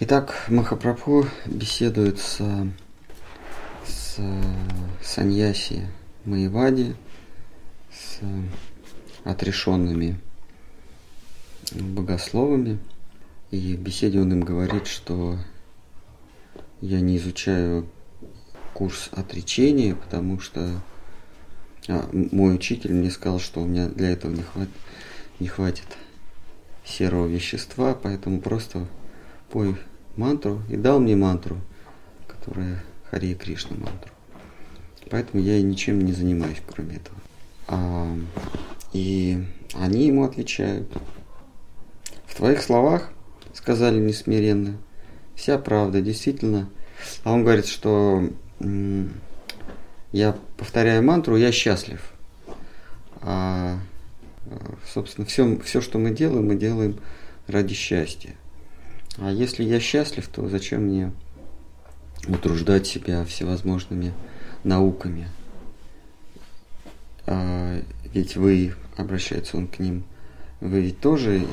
Итак, Махапрабху беседует с, с Саньяси Маевади, с отрешенными богословами. И в беседе он им говорит, что я не изучаю курс отречения, потому что а, мой учитель мне сказал, что у меня для этого не, хват, не хватит серого вещества, поэтому просто пой мантру и дал мне мантру, которая Хари Кришна мантру. Поэтому я ничем не занимаюсь, кроме этого. А, и они ему отвечают. В твоих словах, сказали несмиренно, вся правда, действительно. А он говорит, что я повторяю мантру, я счастлив. А, собственно, все, все, что мы делаем, мы делаем ради счастья. А если я счастлив, то зачем мне утруждать себя всевозможными науками? А, ведь вы, обращается он к ним, вы ведь тоже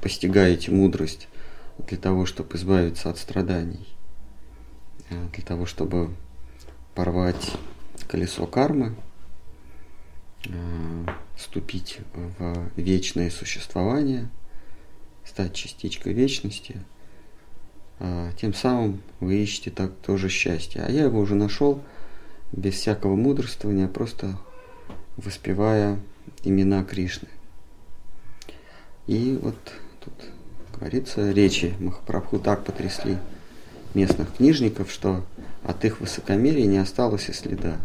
постигаете мудрость для того, чтобы избавиться от страданий, а, для того, чтобы порвать колесо кармы, а, вступить в вечное существование, стать частичкой вечности, а, тем самым вы ищете так тоже счастье. А я его уже нашел без всякого мудрствования, просто воспевая имена Кришны. И вот тут говорится, речи Махапрабху так потрясли местных книжников, что от их высокомерия не осталось и следа.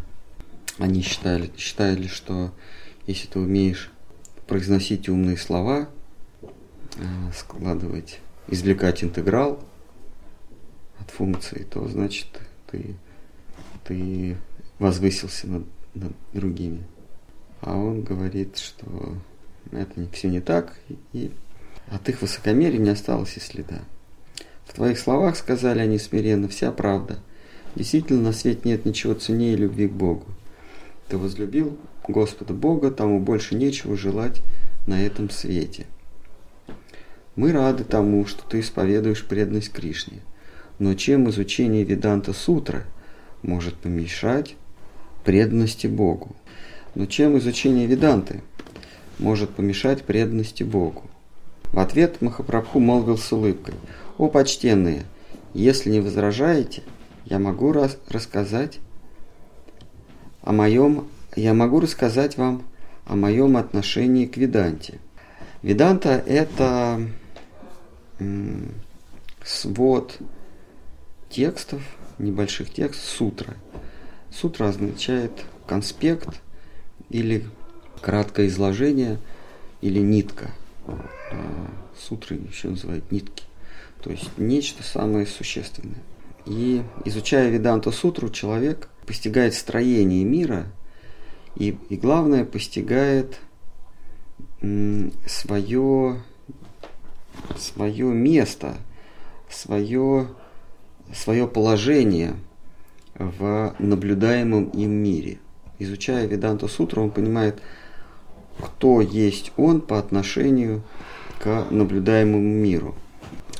Они считали, считали, что если ты умеешь произносить умные слова, складывать, извлекать интеграл от функции, то значит ты, ты возвысился над, над другими. А он говорит, что это все не так, и от их высокомерия не осталось и следа. В твоих словах, сказали они смиренно, вся правда. Действительно, на свете нет ничего ценнее любви к Богу. Ты возлюбил Господа Бога, тому больше нечего желать на этом свете. Мы рады тому, что ты исповедуешь преданность Кришне. Но чем изучение Веданта Сутры может помешать преданности Богу? Но чем изучение Веданты может помешать преданности Богу? В ответ Махапрабху молвил с улыбкой. «О, почтенные, если не возражаете, я могу раз рассказать о моем, я могу рассказать вам о моем отношении к Веданте. Веданта – это свод текстов, небольших текстов, сутра. Сутра означает конспект или краткое изложение или нитка. А, сутры еще называют нитки. То есть нечто самое существенное. И изучая Веданту Сутру, человек постигает строение мира и, и главное, постигает свое, свое место, свое, свое положение в наблюдаемом им мире. Изучая Веданту Сутру, он понимает, кто есть он по отношению к наблюдаемому миру.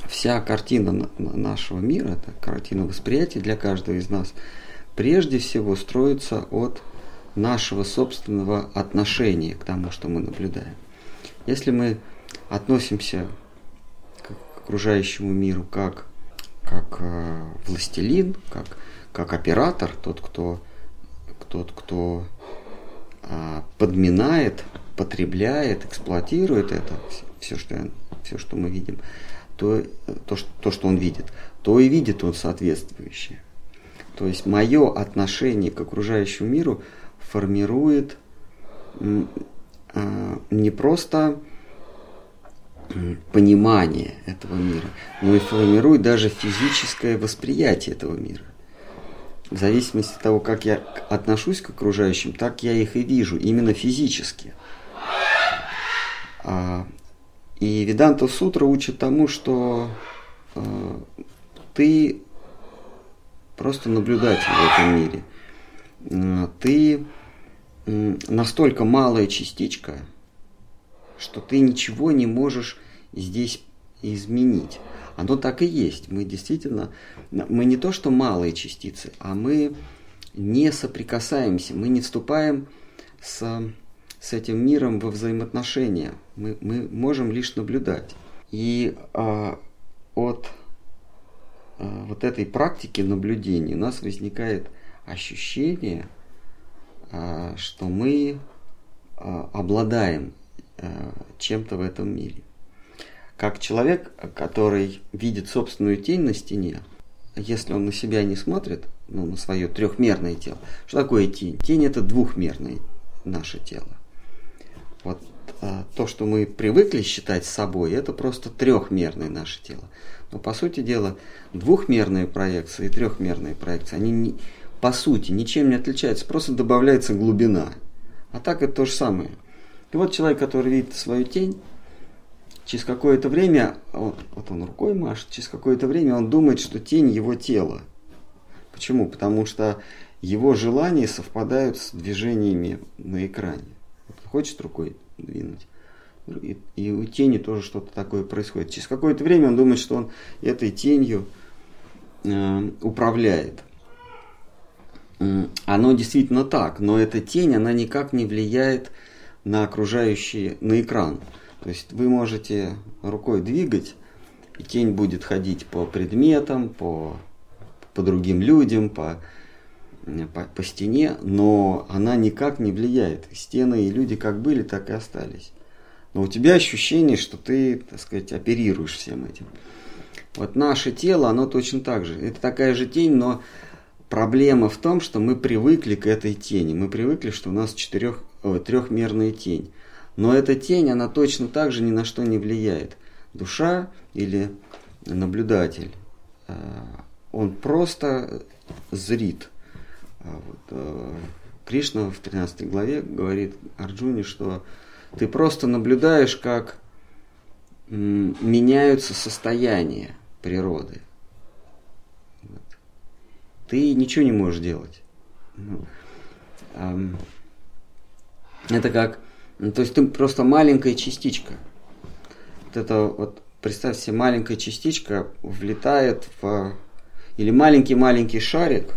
Вся картина нашего мира, это картина восприятия для каждого из нас, прежде всего строится от нашего собственного отношения к тому, что мы наблюдаем. Если мы относимся окружающему миру как, как э, властелин, как, как оператор, тот, кто, тот, кто э, подминает, потребляет, эксплуатирует это, все, что, все, что мы видим, то, то, что, то, что он видит, то и видит он соответствующее. То есть мое отношение к окружающему миру формирует а, не просто понимание этого мира, но и формирует даже физическое восприятие этого мира. В зависимости от того, как я отношусь к окружающим, так я их и вижу, именно физически. А, и Веданта Сутра учит тому, что э, ты просто наблюдатель в этом мире. Э, ты настолько малая частичка, что ты ничего не можешь здесь изменить. оно так и есть. Мы действительно, мы не то что малые частицы, а мы не соприкасаемся, мы не вступаем с, с этим миром во взаимоотношения. Мы, мы можем лишь наблюдать. И а, от а, вот этой практики наблюдения у нас возникает ощущение, а, что мы а, обладаем а, чем-то в этом мире. Как человек, который видит собственную тень на стене, если он на себя не смотрит, ну, на свое трехмерное тело, что такое тень? Тень это двухмерное наше тело. Вот а, то, что мы привыкли считать собой, это просто трехмерное наше тело. Но по сути дела, двухмерные проекции и трехмерные проекции, они не, по сути ничем не отличаются, просто добавляется глубина. А так это то же самое. И вот человек, который видит свою тень, через какое-то время, вот, вот он рукой машет, через какое-то время он думает, что тень его тела. Почему? Потому что его желания совпадают с движениями на экране. Вот хочет рукой двинуть. И, и у тени тоже что-то такое происходит. Через какое-то время он думает, что он этой тенью э, управляет. Оно действительно так, но эта тень, она никак не влияет на окружающий, на экран. То есть вы можете рукой двигать, и тень будет ходить по предметам, по, по другим людям, по, по, по стене, но она никак не влияет. Стены и люди как были, так и остались. Но у тебя ощущение, что ты, так сказать, оперируешь всем этим. Вот наше тело, оно точно так же. Это такая же тень, но проблема в том, что мы привыкли к этой тени. Мы привыкли, что у нас четырех, о, трехмерная тень. Но эта тень, она точно так же ни на что не влияет. Душа или наблюдатель, э, он просто зрит. А вот, э, Кришна в 13 главе говорит Арджуне, что ты просто наблюдаешь, как меняются состояния природы. Вот. Ты ничего не можешь делать. Ну, это как, ну, то есть ты просто маленькая частичка. Вот это вот, представь себе, маленькая частичка влетает в, или маленький-маленький шарик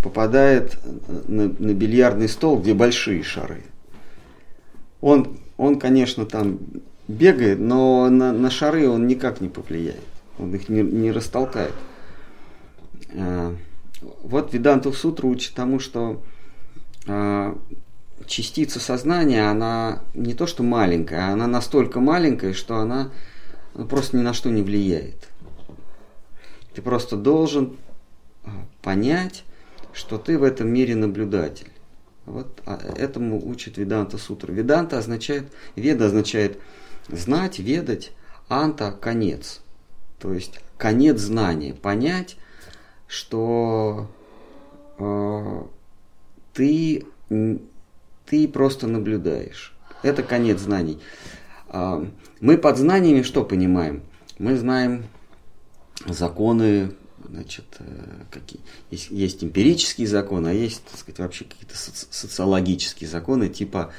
попадает на, на бильярдный стол, где большие шары. Он, он, конечно, там бегает, но на, на шары он никак не повлияет. Он их не, не растолкает. А, вот Ведантов Сутра учит тому, что а, частица сознания, она не то что маленькая, она настолько маленькая, что она просто ни на что не влияет. Ты просто должен понять, что ты в этом мире наблюдатель. Вот а, этому учит Веданта Сутра. Веданта означает, веда означает знать, ведать, анта – конец. То есть конец знания. Понять, что э, ты, ты просто наблюдаешь. Это конец знаний. Э, мы под знаниями что понимаем? Мы знаем законы значит, э, какие, есть, есть эмпирические законы, а есть, так сказать, вообще какие-то соци социологические законы, типа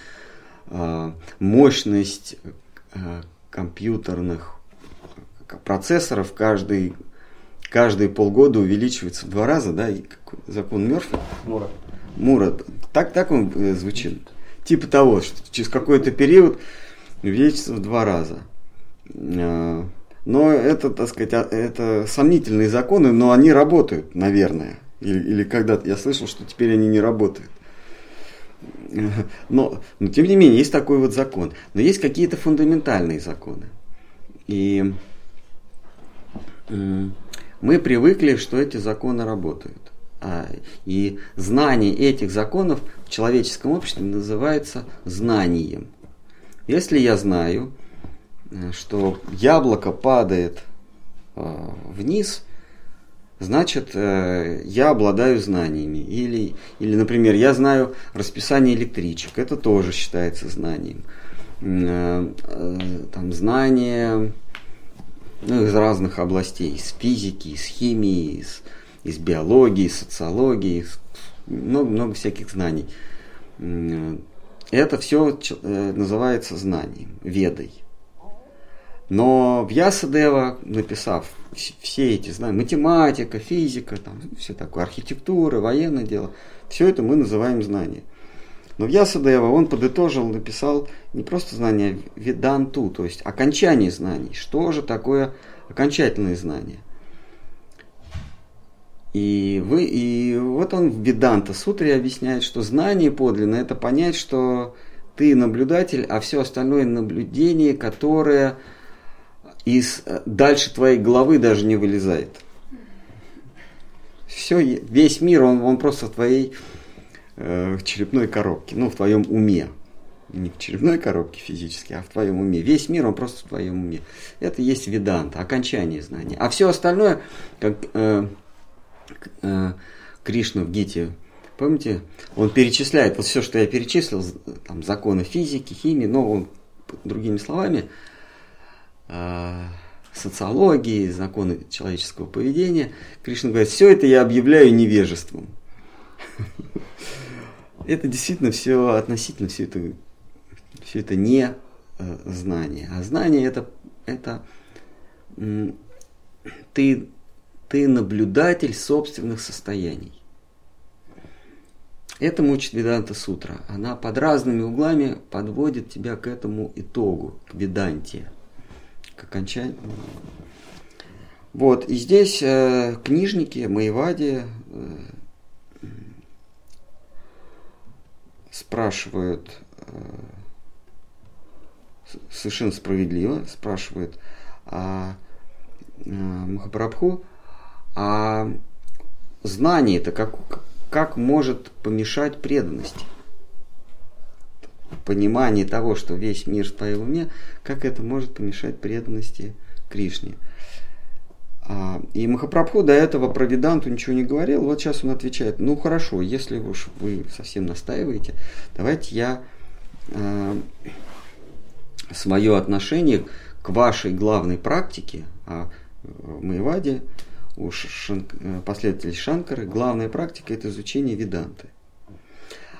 э, мощность э, компьютерных процессоров каждый, каждые полгода увеличивается в два раза, да, и закон Мерфи. Мура. Мура. Так, так он э, звучит. Типа того, что через какой-то период увеличится в два раза. Э, но это, так сказать, а, это сомнительные законы, но они работают, наверное. Или, или когда-то я слышал, что теперь они не работают. Но, но тем не менее, есть такой вот закон. Но есть какие-то фундаментальные законы. И мы привыкли, что эти законы работают. А, и знание этих законов в человеческом обществе называется знанием. Если я знаю, Э, что яблоко падает э, вниз, значит, э, я обладаю знаниями. Или, или, например, я знаю расписание электричек, это тоже считается знанием. Там знания ну, из разных областей, из физики, из химии, из, из биологии, из социологии, из, много, много всяких знаний. Это все называется знанием, ведой. Но Вьясадева, написав все эти знания, математика, физика, там, все такое, архитектура, военное дело, все это мы называем знания. Но Вьясадева, он подытожил, написал не просто знания, а веданту, то есть окончание знаний. Что же такое окончательные знания? И, вы, и вот он в Веданта Сутре объясняет, что знание подлинное – это понять, что ты наблюдатель, а все остальное наблюдение, которое из э, дальше твоей головы даже не вылезает. Все, весь мир, он, он просто в твоей э, черепной коробке, ну, в твоем уме. Не в черепной коробке физически, а в твоем уме. Весь мир, он просто в твоем уме. Это есть веданта, окончание знания. А все остальное, как э, э, Кришна в Гите, помните, он перечисляет вот все, что я перечислил, там, законы физики, химии, но он, другими словами, э, социологии, законы человеческого поведения, Кришна говорит, все это я объявляю невежеством. Это действительно все относительно, все это, все это не э, знание. А знание это, это ты ты наблюдатель собственных состояний. Это мучит Веданта Сутра. Она под разными углами подводит тебя к этому итогу, к Веданте, к окончанию. Вот, и здесь э, книжники, Маевади э, спрашивают, э, совершенно справедливо спрашивают а, э, Махапрабху, а знание это как, как может помешать преданности? Понимание того, что весь мир в твоем уме, как это может помешать преданности Кришне? А, и Махапрабху до этого про Веданту ничего не говорил. Вот сейчас он отвечает, ну хорошо, если уж вы совсем настаиваете, давайте я э, свое отношение к вашей главной практике, а в Маеваде у шанк... Э, последователей Шанкары главная практика – это изучение веданты.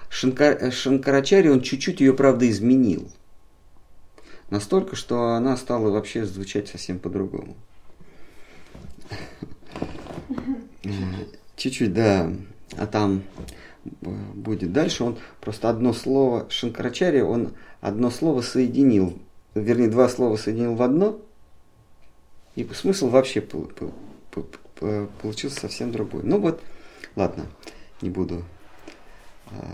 Шанкар... Э, Шанкарачари, он чуть-чуть ее, правда, изменил. Настолько, что она стала вообще звучать совсем по-другому. Чуть-чуть, да. А там э, будет дальше. Он просто одно слово, Шанкарачари, он одно слово соединил, вернее, два слова соединил в одно, и смысл вообще получился совсем другой. Ну вот, ладно, не буду а,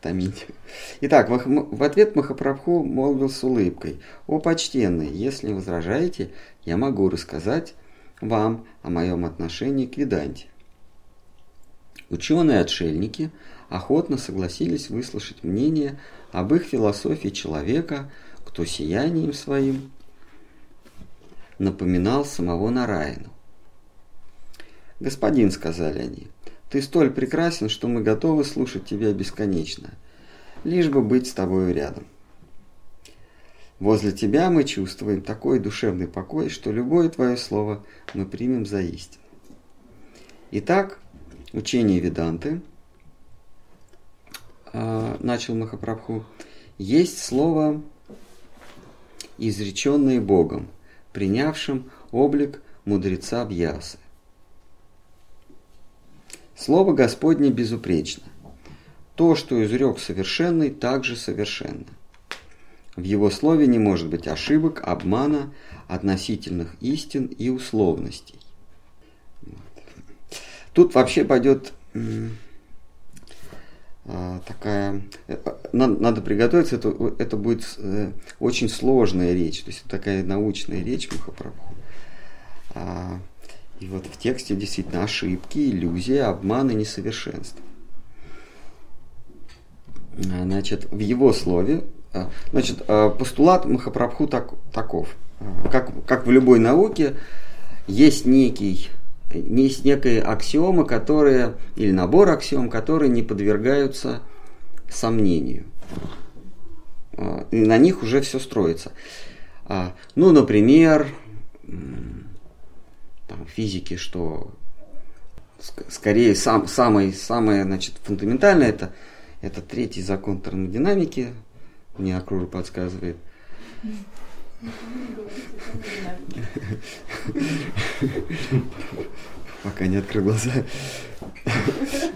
томить. Итак, в ответ Махапрабху молвил с улыбкой. «О, почтенный, если возражаете, я могу рассказать вам о моем отношении к Веданте». Ученые-отшельники охотно согласились выслушать мнение об их философии человека, кто сиянием своим напоминал самого Нараину. «Господин», — сказали они, — «ты столь прекрасен, что мы готовы слушать тебя бесконечно, лишь бы быть с тобою рядом. Возле тебя мы чувствуем такой душевный покой, что любое твое слово мы примем за истину». Итак, учение Веданты, а, начал Махапрабху, есть слово, изреченное Богом, принявшим облик мудреца Бьясы. Слово Господне безупречно. То, что изрек совершенный, также совершенно. В его слове не может быть ошибок, обмана, относительных истин и условностей. Тут вообще пойдет а, такая, э, надо, надо приготовиться, это, это будет э, очень сложная речь, то есть такая научная речь Махапрабху. А, и вот в тексте действительно ошибки, иллюзии, обманы, несовершенство. А, значит, в его слове, а, значит, а, постулат Махапрабху так, таков. Как, как в любой науке, есть некий есть некая аксиома, которые, или набор аксиом, которые не подвергаются сомнению. И на них уже все строится. Ну, например, там, физики, что скорее сам, самое, самое значит, фундаментальное это, это третий закон термодинамики, мне Акрура подсказывает. Пока не открыл глаза.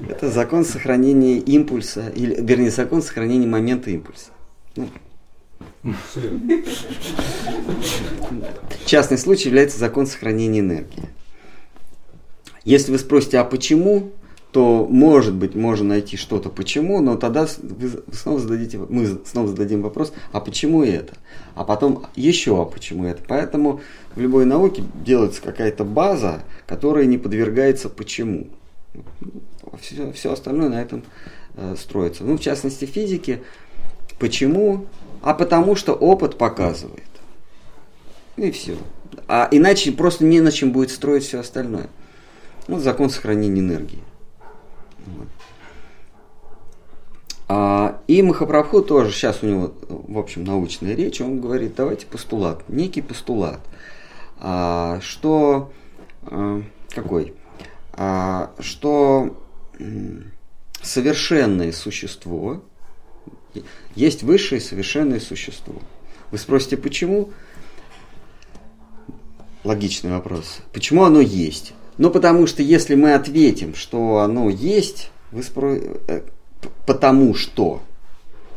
Это закон сохранения импульса, или, вернее, закон сохранения момента импульса. Ну, частный случай является закон сохранения энергии. Если вы спросите, а почему, то, может быть, можно найти что-то почему, но тогда вы снова зададите, мы снова зададим вопрос, а почему это? А потом еще, а почему это? Поэтому в любой науке делается какая-то база, которая не подвергается почему. Все, все остальное на этом э, строится. Ну, в частности, физики. Почему? А потому что опыт показывает. И все. А иначе просто не на чем будет строить все остальное. Вот закон сохранения энергии. А, и Махапрабху тоже, сейчас у него, в общем, научная речь, он говорит, давайте постулат, некий постулат, а, что, а, какой, а, что совершенное существо, есть высшее совершенное существо. Вы спросите, почему? Логичный вопрос. Почему оно есть? Ну, потому что если мы ответим, что оно есть, вы спро... Э, потому что,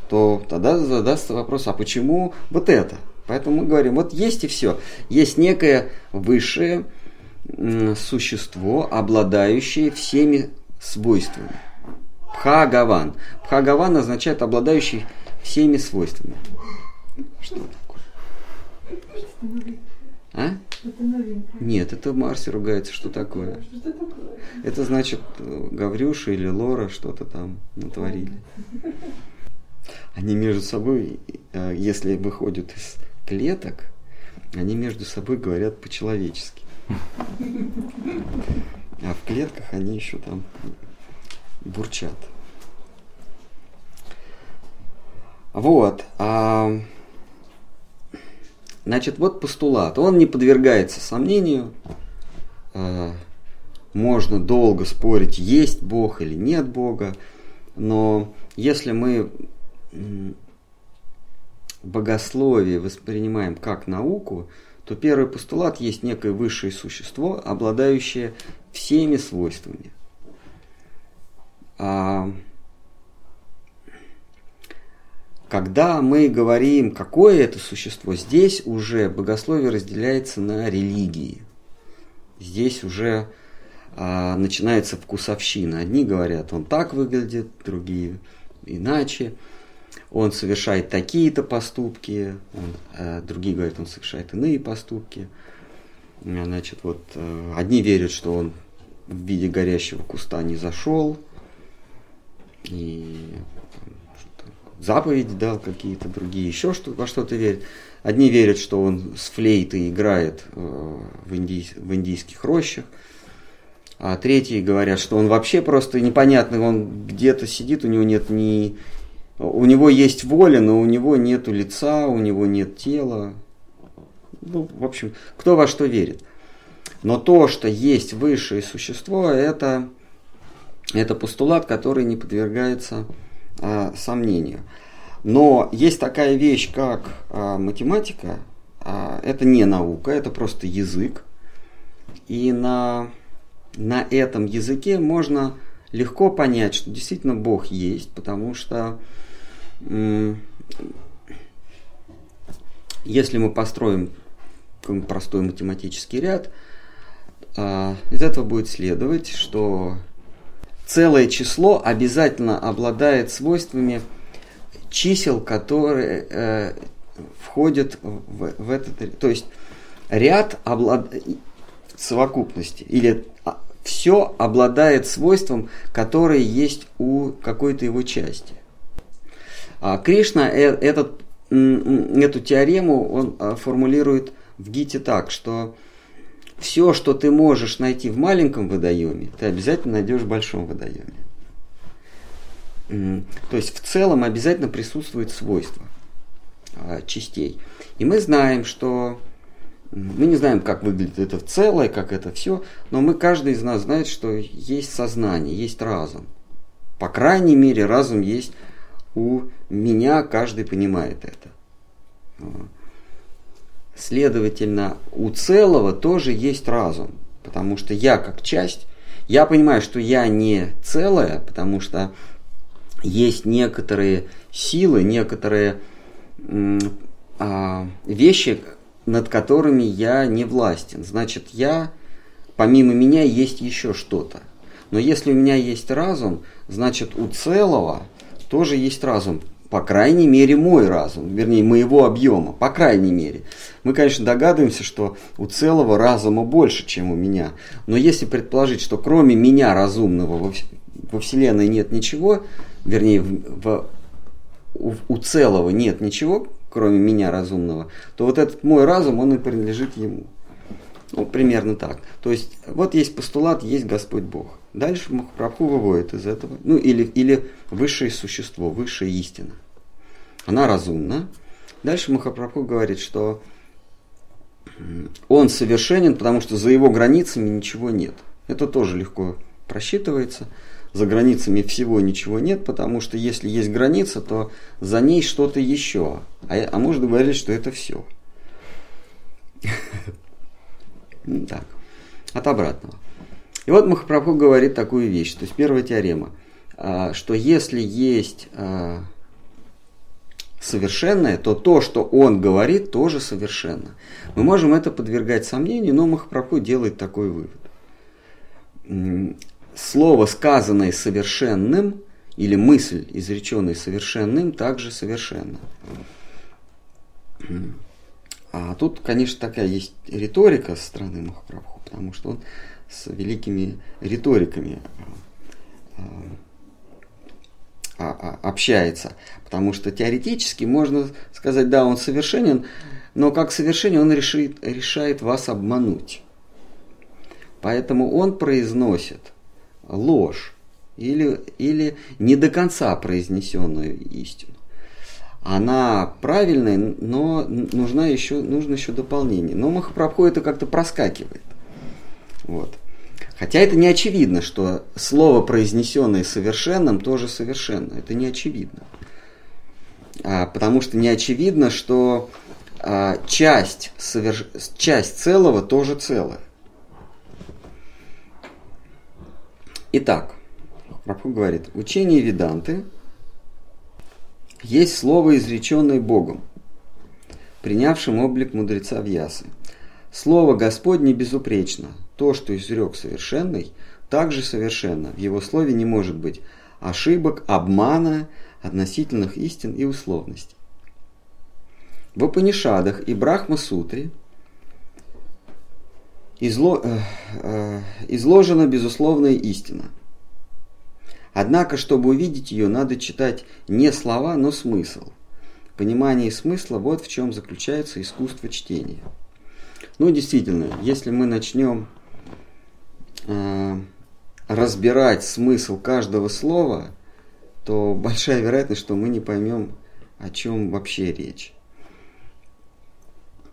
то тогда задастся вопрос, а почему вот это? Поэтому мы говорим, вот есть и все. Есть некое высшее существо, обладающее всеми свойствами. Пхагаван. Пхагаван означает обладающий всеми свойствами. Что такое? А? Нет, это Марси ругается, что такое? Это значит, Гаврюша или Лора что-то там натворили. Они между собой, э, если выходят из клеток, они между собой говорят по-человечески. А в клетках они еще там бурчат. Вот. А, значит, вот постулат. Он не подвергается сомнению. А, можно долго спорить, есть Бог или нет Бога. Но если мы богословие воспринимаем как науку, то первый постулат есть некое высшее существо, обладающее всеми свойствами. А, когда мы говорим, какое это существо, здесь уже богословие разделяется на религии. Здесь уже а, начинается вкусовщина. Одни говорят, он так выглядит, другие иначе. Он совершает такие-то поступки, он, а, другие говорят, он совершает иные поступки. Значит, вот а, одни верят, что он в виде горящего куста не зашел, и заповеди дал какие-то другие, еще что, во что-то верят. Одни верят, что он с флейтой играет э, в, индий, в индийских рощах, а третьи говорят, что он вообще просто непонятный, он где-то сидит, у него нет ни... У него есть воля, но у него нет лица, у него нет тела. Ну, в общем, кто во что верит. Но то, что есть высшее существо, это это постулат, который не подвергается а, сомнению. Но есть такая вещь, как а, математика. А, это не наука, это просто язык. И на, на этом языке можно легко понять, что действительно Бог есть, потому что если мы построим простой математический ряд, а, из этого будет следовать, что целое число обязательно обладает свойствами чисел, которые э, входят в, в этот... То есть ряд облад... совокупности или а, все обладает свойством, которое есть у какой-то его части. А Кришна э, этот, эту теорему он а, формулирует в Гите так, что все, что ты можешь найти в маленьком водоеме, ты обязательно найдешь в большом водоеме. То есть в целом обязательно присутствует свойство а, частей. И мы знаем, что мы не знаем, как выглядит это в целое, как это все, но мы, каждый из нас знает, что есть сознание, есть разум. По крайней мере, разум есть у меня, каждый понимает это. Следовательно, у целого тоже есть разум, потому что я как часть, я понимаю, что я не целое, потому что есть некоторые силы, некоторые а, вещи, над которыми я не властен. Значит, я, помимо меня, есть еще что-то. Но если у меня есть разум, значит, у целого тоже есть разум. По крайней мере, мой разум, вернее, моего объема, по крайней мере. Мы, конечно, догадываемся, что у целого разума больше, чем у меня. Но если предположить, что кроме меня разумного во, Вселенной нет ничего, вернее, в, в, у целого нет ничего, кроме меня разумного, то вот этот мой разум, он и принадлежит ему. Ну, примерно так. То есть, вот есть постулат, есть Господь Бог. Дальше Махапрабху выводит из этого, ну или, или высшее существо, высшая истина. Она разумна. Дальше Махапрабху говорит, что он совершенен, потому что за его границами ничего нет. Это тоже легко просчитывается. За границами всего ничего нет, потому что если есть граница, то за ней что-то еще. А, а можно говорить, что это все. Так, от обратного. И вот Махапрабху говорит такую вещь, то есть первая теорема, а, что если есть а, совершенное, то то, что он говорит, тоже совершенно. Мы можем это подвергать сомнению, но Махапрабху делает такой вывод. Слово, сказанное совершенным, или мысль, изреченная совершенным, также совершенна. А тут, конечно, такая есть риторика со стороны Махапрабху, потому что он с великими риториками а, а, а, общается. Потому что теоретически можно сказать, да, он совершенен, но как совершенен он решит, решает вас обмануть. Поэтому он произносит ложь или, или не до конца произнесенную истину. Она правильная, но нужна еще, нужно еще дополнение. Но Махапрабху это как-то проскакивает. Вот. Хотя это не очевидно, что слово, произнесенное совершенным, тоже совершенно. Это не очевидно. А, потому что не очевидно, что а, часть, соверш... часть целого тоже целое. Итак, Прабху говорит, учение Веданты есть слово, изреченное Богом, принявшим облик мудреца Вьясы. Слово Господне безупречно – то, что изрек совершенный, также совершенно. В его слове не может быть ошибок, обмана, относительных истин и условностей. В Апанишадах и Брахма-сутре изло, э, э, изложена безусловная истина. Однако, чтобы увидеть ее, надо читать не слова, но смысл. Понимание смысла – вот в чем заключается искусство чтения. Ну, действительно, если мы начнем разбирать смысл каждого слова, то большая вероятность, что мы не поймем, о чем вообще речь.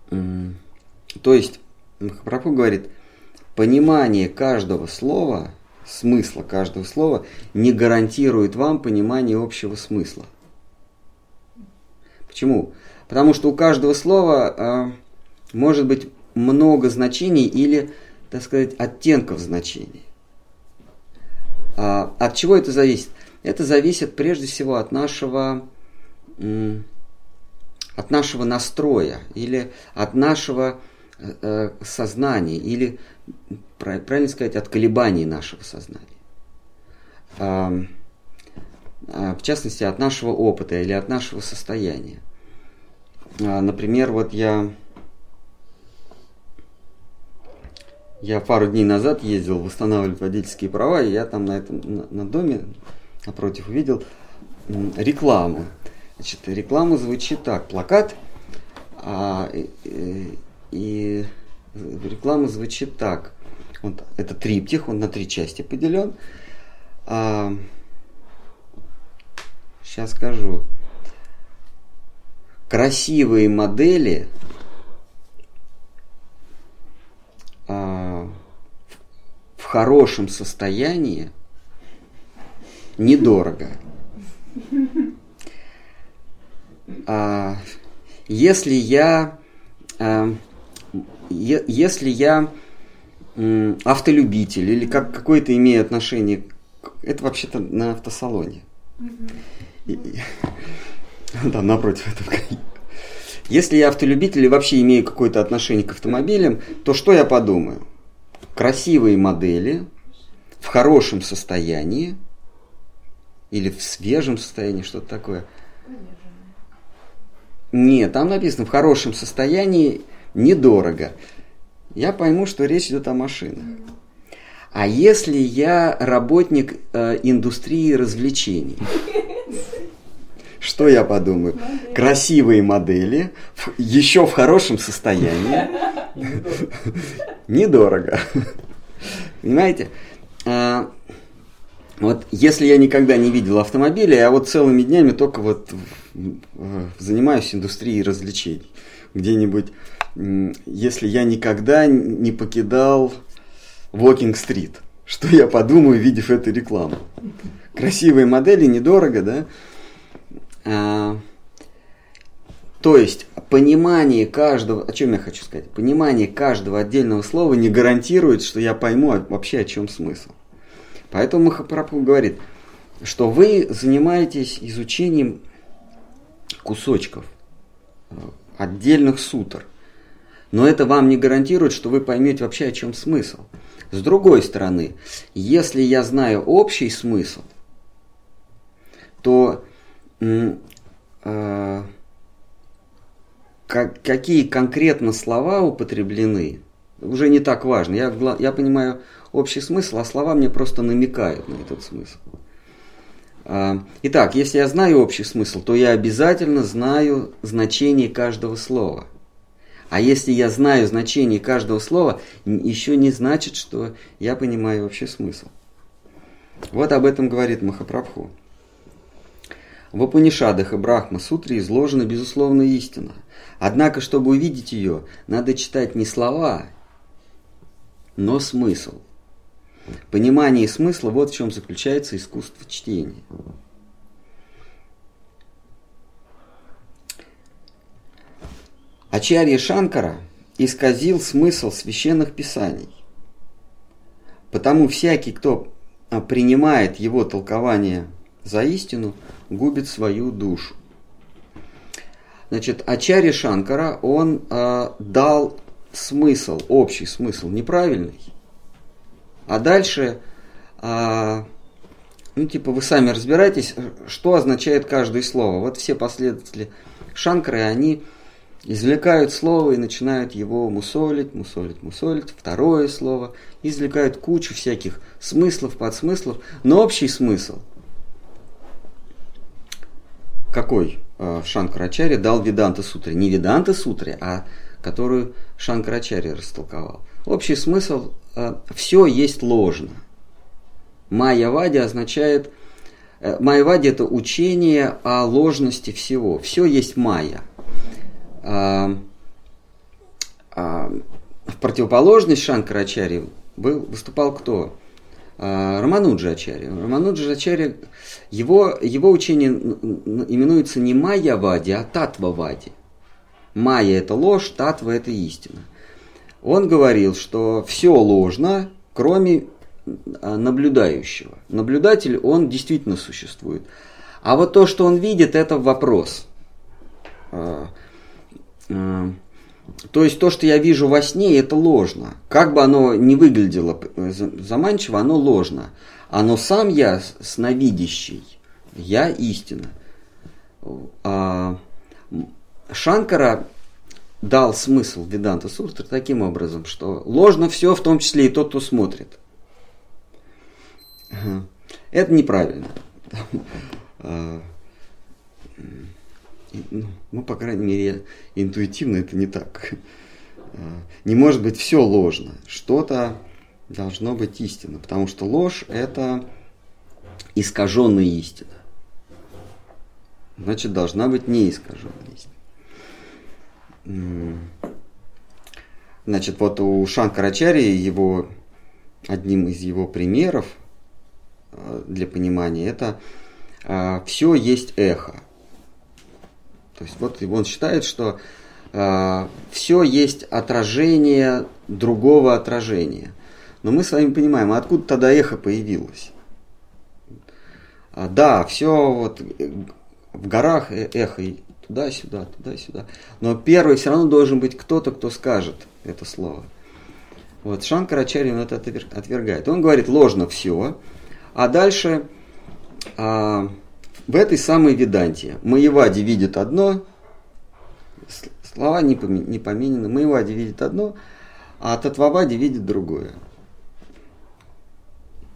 То есть, Махапрабху говорит, понимание каждого слова, смысла каждого слова не гарантирует вам понимание общего смысла. Почему? Потому что у каждого слова э, может быть много значений или так сказать, оттенков значений. А от чего это зависит? Это зависит прежде всего от нашего, от нашего настроя или от нашего э, сознания или, правильно сказать, от колебаний нашего сознания. А, в частности, от нашего опыта или от нашего состояния. А, например, вот я Я пару дней назад ездил восстанавливать водительские права, и я там на этом на, на доме напротив увидел рекламу. Значит, реклама звучит так: плакат, а, и, и реклама звучит так. Вот это триптих, он на три части поделен. А, сейчас скажу. Красивые модели а, в хорошем состоянии недорого. А, если я э, если я автолюбитель или как какое-то имею отношение, это вообще-то на автосалоне. Да, напротив этого. Если я автолюбитель и вообще имею какое-то отношение к автомобилям, то что я подумаю? Красивые модели, в хорошем состоянии, или в свежем состоянии, что-то такое. Нет, там написано в хорошем состоянии, недорого я пойму, что речь идет о машинах. А если я работник э, индустрии развлечений, что я подумаю? Красивые модели, еще в хорошем состоянии, недорого. Понимаете? А, вот если я никогда не видел автомобиля, я вот целыми днями только вот занимаюсь индустрией развлечений. Где-нибудь если я никогда не покидал Walking-стрит? Что я подумаю, видев эту рекламу? Красивые модели, недорого, да? А, то есть понимание каждого, о чем я хочу сказать, понимание каждого отдельного слова не гарантирует, что я пойму вообще о чем смысл. Поэтому Махапрабху говорит, что вы занимаетесь изучением кусочков, э, отдельных сутр – но это вам не гарантирует, что вы поймете вообще, о чем смысл. С другой стороны, если я знаю общий смысл, то как, какие конкретно слова употреблены, уже не так важно. Я, я понимаю общий смысл, а слова мне просто намекают на этот смысл. А, итак, если я знаю общий смысл, то я обязательно знаю значение каждого слова – а если я знаю значение каждого слова, еще не значит, что я понимаю вообще смысл. Вот об этом говорит Махапрабху. В Апанишадах и Брахма Сутре изложена безусловно истина. Однако, чтобы увидеть ее, надо читать не слова, но смысл. Понимание смысла – вот в чем заключается искусство чтения. Ачарья Шанкара исказил смысл священных писаний. Потому всякий, кто а, принимает его толкование за истину, губит свою душу. Значит, Ачарья Шанкара, он э, дал смысл, общий смысл, неправильный. А дальше, э, ну, типа, вы сами разбирайтесь, что означает каждое слово. Вот все последователи Шанкары, они извлекают слово и начинают его мусолить, мусолить, мусолить, второе слово, извлекают кучу всяких смыслов, подсмыслов, но общий смысл какой э, Шанкарачарья дал Веданта Сутре? Не Веданта Сутре, а которую Шанкарачарья растолковал. Общий смысл э, – все есть ложно. Майявади означает, э, Майявади – это учение о ложности всего. Все есть майя – а, а, в противоположность Шанкарачари был, выступал кто? А, Рамануджа Ачари. Рамануджа Ачари, его, его учение именуется не Майя-вади, а Татва-вади. Майя – это ложь, Татва – это истина. Он говорил, что все ложно, кроме наблюдающего. Наблюдатель, он действительно существует. А вот то, что он видит, это вопрос. Э, то есть то, что я вижу во сне, это ложно. Как бы оно не выглядело заманчиво, оно ложно. А сам я сновидящий, я истина. А, Шанкара дал смысл Веданта Суртра таким образом, что ложно все, в том числе и тот, кто смотрит. Это неправильно. Ну, ну, по крайней мере, интуитивно это не так. А, не может быть все ложно. Что-то должно быть истинно, потому что ложь – это искаженная истина. Значит, должна быть неискаженная истина. Значит, вот у Шанкарачари его, одним из его примеров а, для понимания, это а, все есть эхо. То есть вот он считает, что а, все есть отражение другого отражения. Но мы с вами понимаем, а откуда тогда эхо появилось? А, да, все вот э, в горах э, эхо туда-сюда, туда-сюда. Но первый все равно должен быть кто-то, кто скажет это слово. Вот Шанкарачарья это отвергает. Он говорит ложно все, а дальше а, в этой самой Веданте Маевади видит одно, слова не, не поменены, Маевади видит одно, а Татвавади видит другое.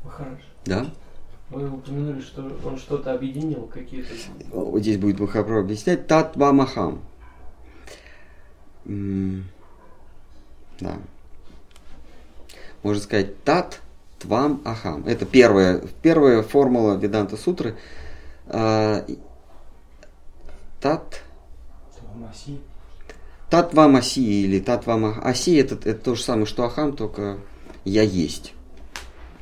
Хорошо. Да? Вы упомянули, что он что-то объединил, какие-то... Вот здесь будет Махапрабху объяснять. Татва Махам. Да можно сказать тат твам ахам. Это первая, первая формула Веданта Сутры. А, тат Тат вам аси или тат вам аси это, это то же самое, что ахам, только я есть.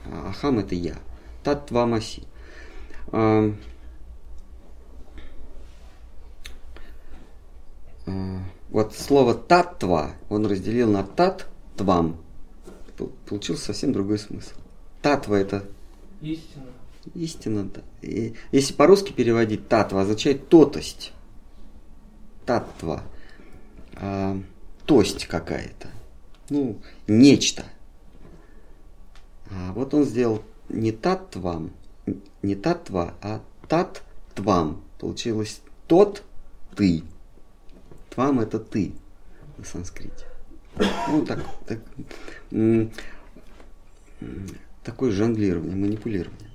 А ахам это я. Тат вам аси. А, вот слово татва он разделил на тат твам получился совсем другой смысл. Татва это истина. Истина. И если по-русски переводить татва, означает тотость. Татва. А, тость какая-то. Ну, нечто. А вот он сделал не татвам, не татва, а тат-твам. Получилось тот ты. Твам это ты на санскрите. Ну, так, так, такое жонглирование, манипулирование.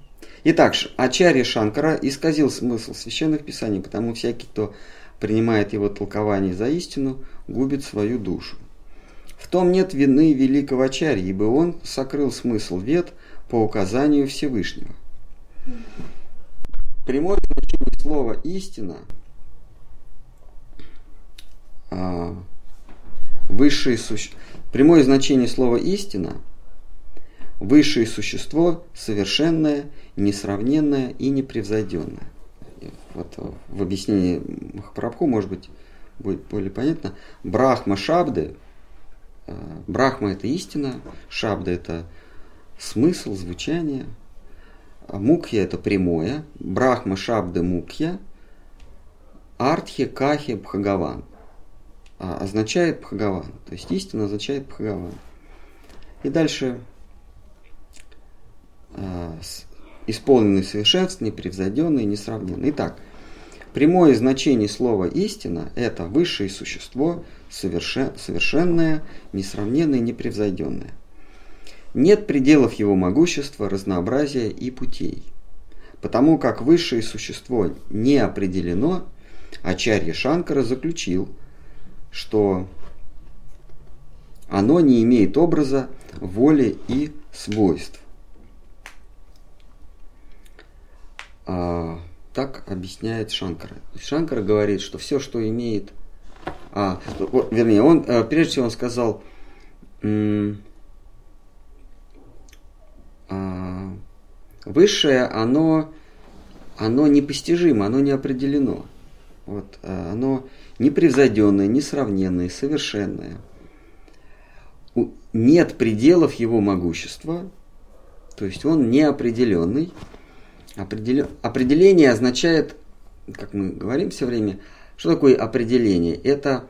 Итак, Ачарья Шанкара исказил смысл священных писаний, потому всякий, кто принимает его толкование за истину, губит свою душу. В том нет вины великого Ачарьи, ибо он сокрыл смысл вет по указанию Всевышнего. Прямое значение слова «истина» а, высшее существо. Прямое значение слова «истина» – высшее существо, совершенное, несравненное и непревзойденное. Вот в объяснении Махапрабху, может быть, будет более понятно. Брахма Шабды, э, Брахма – это истина, Шабда – это смысл, звучание, Мукхья – это прямое, Брахма Шабды Мукхья, Артхи Кахи Бхагаван а, означает Бхагаван. То есть истина означает Бхагаван. И дальше исполненный совершенств, непревзойденный, несравненный. Итак, прямое значение слова истина – это высшее существо, совершен, совершенное, несравненное, непревзойденное. Нет пределов его могущества, разнообразия и путей. Потому как высшее существо не определено, Ачарья Шанкара заключил – что оно не имеет образа, воли и свойств. А, так объясняет Шанкара. Шанкара говорит, что все, что имеет... А, вернее, он, э, прежде всего он сказал, а, высшее, оно, оно непостижимо, оно не определено. Вот, э, оно непревзойденное, несравненное, совершенное. Нет пределов его могущества, то есть он неопределенный. Определен... Определение означает, как мы говорим все время, что такое определение? Это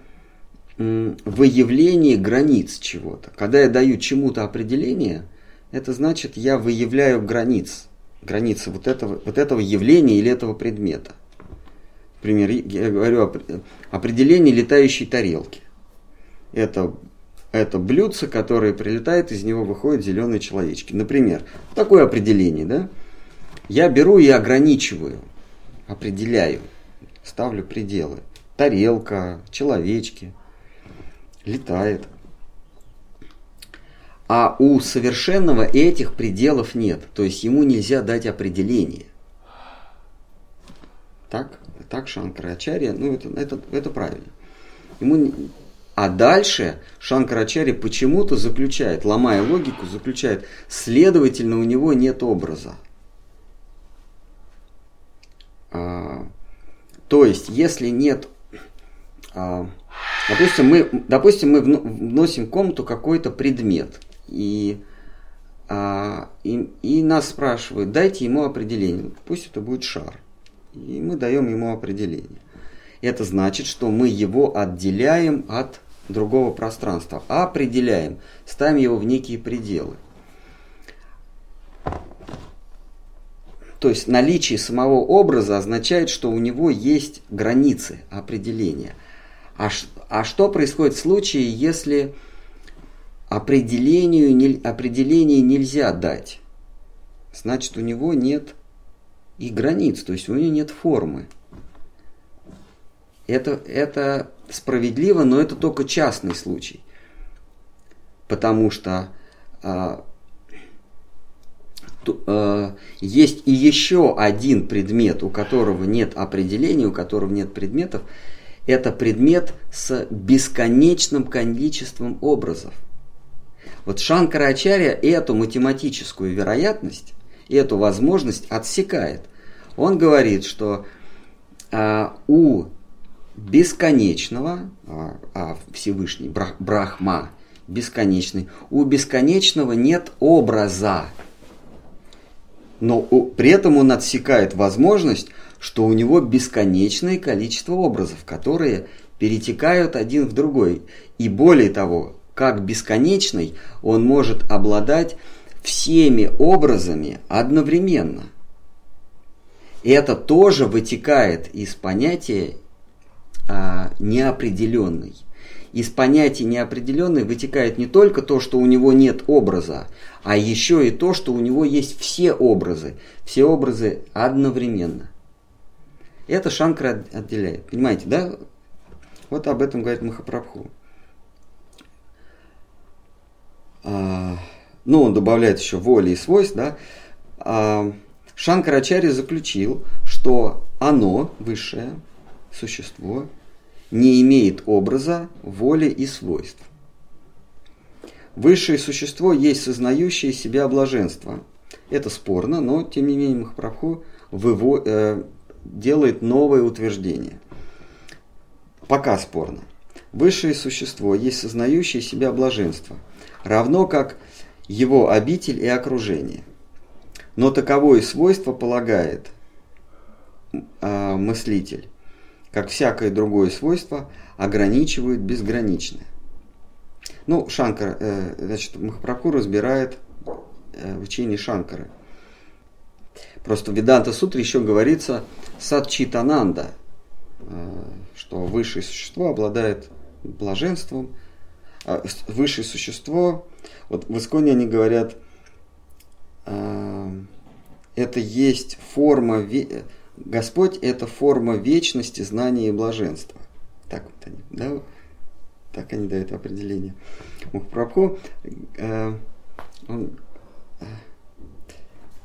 выявление границ чего-то. Когда я даю чему-то определение, это значит, я выявляю границ, границы вот этого, вот этого явления или этого предмета. Например, я говорю определение летающей тарелки. Это, это блюдце, которое прилетает, из него выходят зеленые человечки. Например, такое определение, да? Я беру и ограничиваю, определяю, ставлю пределы. Тарелка, человечки, летает. А у совершенного этих пределов нет. То есть ему нельзя дать определение. Так? так Шанкарачарья, ну это, это, это правильно. Ему, а дальше Шанкарачарья почему-то заключает, ломая логику, заключает, следовательно, у него нет образа. А, то есть, если нет а, Допустим, мы, допустим, мы вносим в комнату какой-то предмет, и, а, и, и нас спрашивают, дайте ему определение. Пусть это будет шар. И мы даем ему определение. Это значит, что мы его отделяем от другого пространства, определяем, ставим его в некие пределы. То есть наличие самого образа означает, что у него есть границы определения. А, а что происходит в случае, если определению, не, определение нельзя дать? Значит, у него нет и границ, то есть у него нет формы. Это, это справедливо, но это только частный случай. Потому что Э, есть и еще один предмет, у которого нет определения, у которого нет предметов. Это предмет с бесконечным количеством образов. Вот Шанкарачарья эту математическую вероятность, эту возможность отсекает. Он говорит, что а, у бесконечного, а, а Всевышний, Брахма, бесконечный, у бесконечного нет образа но при этом он отсекает возможность, что у него бесконечное количество образов, которые перетекают один в другой. И более того, как бесконечный, он может обладать всеми образами одновременно. И это тоже вытекает из понятия а, неопределенный. Из понятия неопределенный вытекает не только то, что у него нет образа, а еще и то, что у него есть все образы, все образы одновременно. Это Шанкра отделяет. Понимаете, да? Вот об этом говорит Махапрабху. А, ну, он добавляет еще воли и свойств, да? А, Шанкарачарья заключил, что оно, высшее существо, не имеет образа, воли и свойств. Высшее существо есть сознающее себя блаженство. Это спорно, но тем не менее Махапрабху выво, э, делает новое утверждение. Пока спорно. Высшее существо есть сознающее себя блаженство, равно как его обитель и окружение. Но таковое свойство полагает э, мыслитель, как всякое другое свойство, ограничивают безграничное. Ну, Шанкар, э, значит, Махапрабху разбирает э, учение Шанкары. Просто в Веданта Сутре еще говорится Садчитананда, э, что высшее существо обладает блаженством, э, высшее существо, вот в Исконе они говорят, э, это есть форма, Господь это форма вечности, знания и блаженства. Так вот они, да? Так они дают определение. Мухапрабху, э, он, э,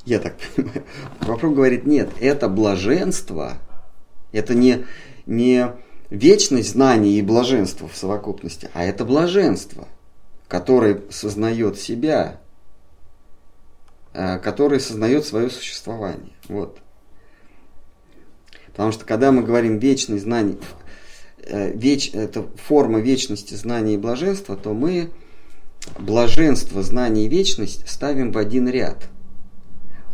я так понимаю, Мухапрабху говорит, нет, это блаженство, это не, не вечность знания и блаженства в совокупности, а это блаженство, которое сознает себя, э, которое сознает свое существование. Вот. Потому что когда мы говорим вечность знаний, Э, веч, это форма вечности, знания и блаженства, то мы блаженство, знание и вечность ставим в один ряд.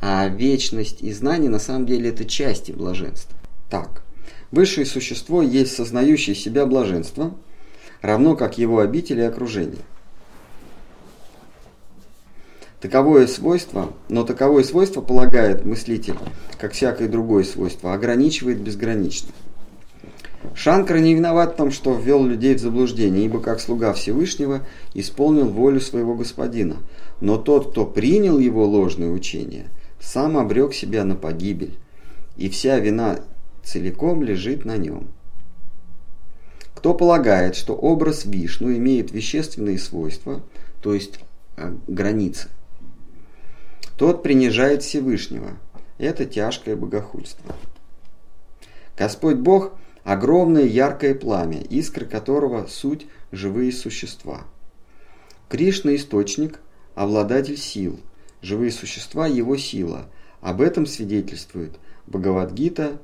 А вечность и знание на самом деле это части блаженства. Так, высшее существо есть сознающее себя блаженство, равно как его обители и окружение. Таковое свойство, но таковое свойство полагает мыслитель, как всякое другое свойство, ограничивает безгранично. Шанкра не виноват в том, что ввел людей в заблуждение, ибо как слуга Всевышнего исполнил волю своего господина. Но тот, кто принял его ложное учение, сам обрек себя на погибель, и вся вина целиком лежит на нем. Кто полагает, что образ Вишну имеет вещественные свойства, то есть э, границы, тот принижает Всевышнего. Это тяжкое богохульство. Господь Бог – огромное яркое пламя, искры которого суть живые существа. Кришна – источник, обладатель сил, живые существа – его сила. Об этом свидетельствует Бхагавадгита,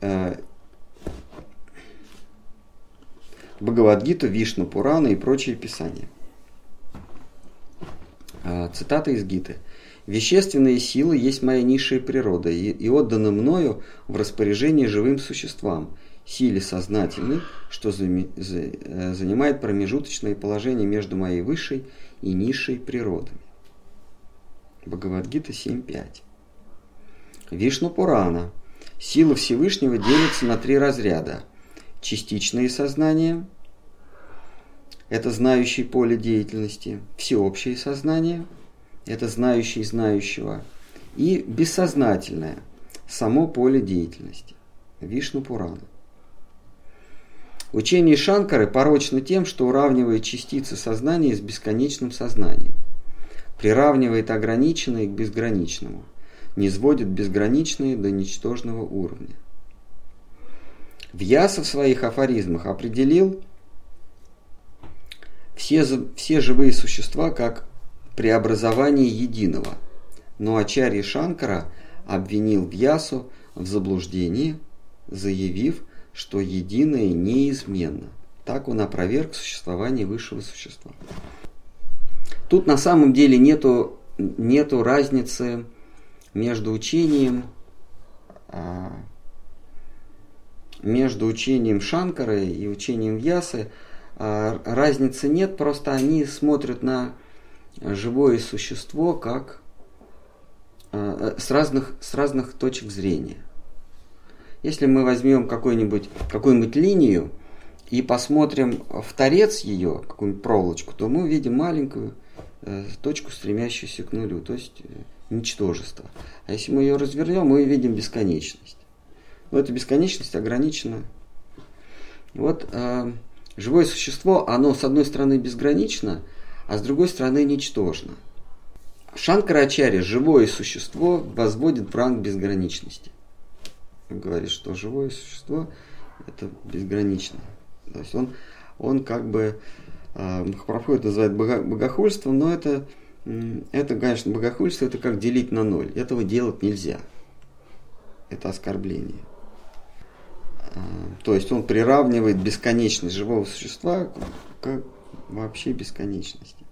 э, Бхагавадгиту, Вишну, Пурана и прочие писания. А, цитата из Гиты. Вещественные силы есть моя низшая природа и, и отданы мною в распоряжение живым существам, силе сознательной, что э, занимает промежуточное положение между моей высшей и низшей природами. Бхагавадгита 7.5. Вишну Пурана. Сила Всевышнего делится на три разряда. Частичные сознания – это знающий поле деятельности, всеобщее сознание – это знающий знающего, и бессознательное – само поле деятельности. Вишну Пурана. Учение Шанкары порочно тем, что уравнивает частицы сознания с бесконечным сознанием, приравнивает ограниченное к безграничному, не сводит безграничные до ничтожного уровня. Вьяса в своих афоризмах определил все, все живые существа как преобразование единого, но Ачарья Шанкара обвинил Вьясу в заблуждении, заявив, что единое неизменно. Так он опроверг существование высшего существа. Тут на самом деле нету, нету разницы между учением а, между учением Шанкары и учением Ясы а, разницы нет, просто они смотрят на живое существо как а, с разных, с разных точек зрения. Если мы возьмем какую-нибудь какую линию и посмотрим в торец ее, какую-нибудь проволочку, то мы увидим маленькую э, точку, стремящуюся к нулю, то есть э, ничтожество. А если мы ее развернем, мы увидим бесконечность. Но эта бесконечность ограничена. Вот э, живое существо, оно с одной стороны безгранично, а с другой стороны ничтожно. Шанкарачарья, живое существо, возводит в ранг безграничности говорит, что живое существо это безгранично. То есть он, он как бы, э, Махапрабху это называет богохульством, но это, это, конечно, богохульство, это как делить на ноль. Этого делать нельзя. Это оскорбление. А, то есть он приравнивает бесконечность живого существа к вообще бесконечности.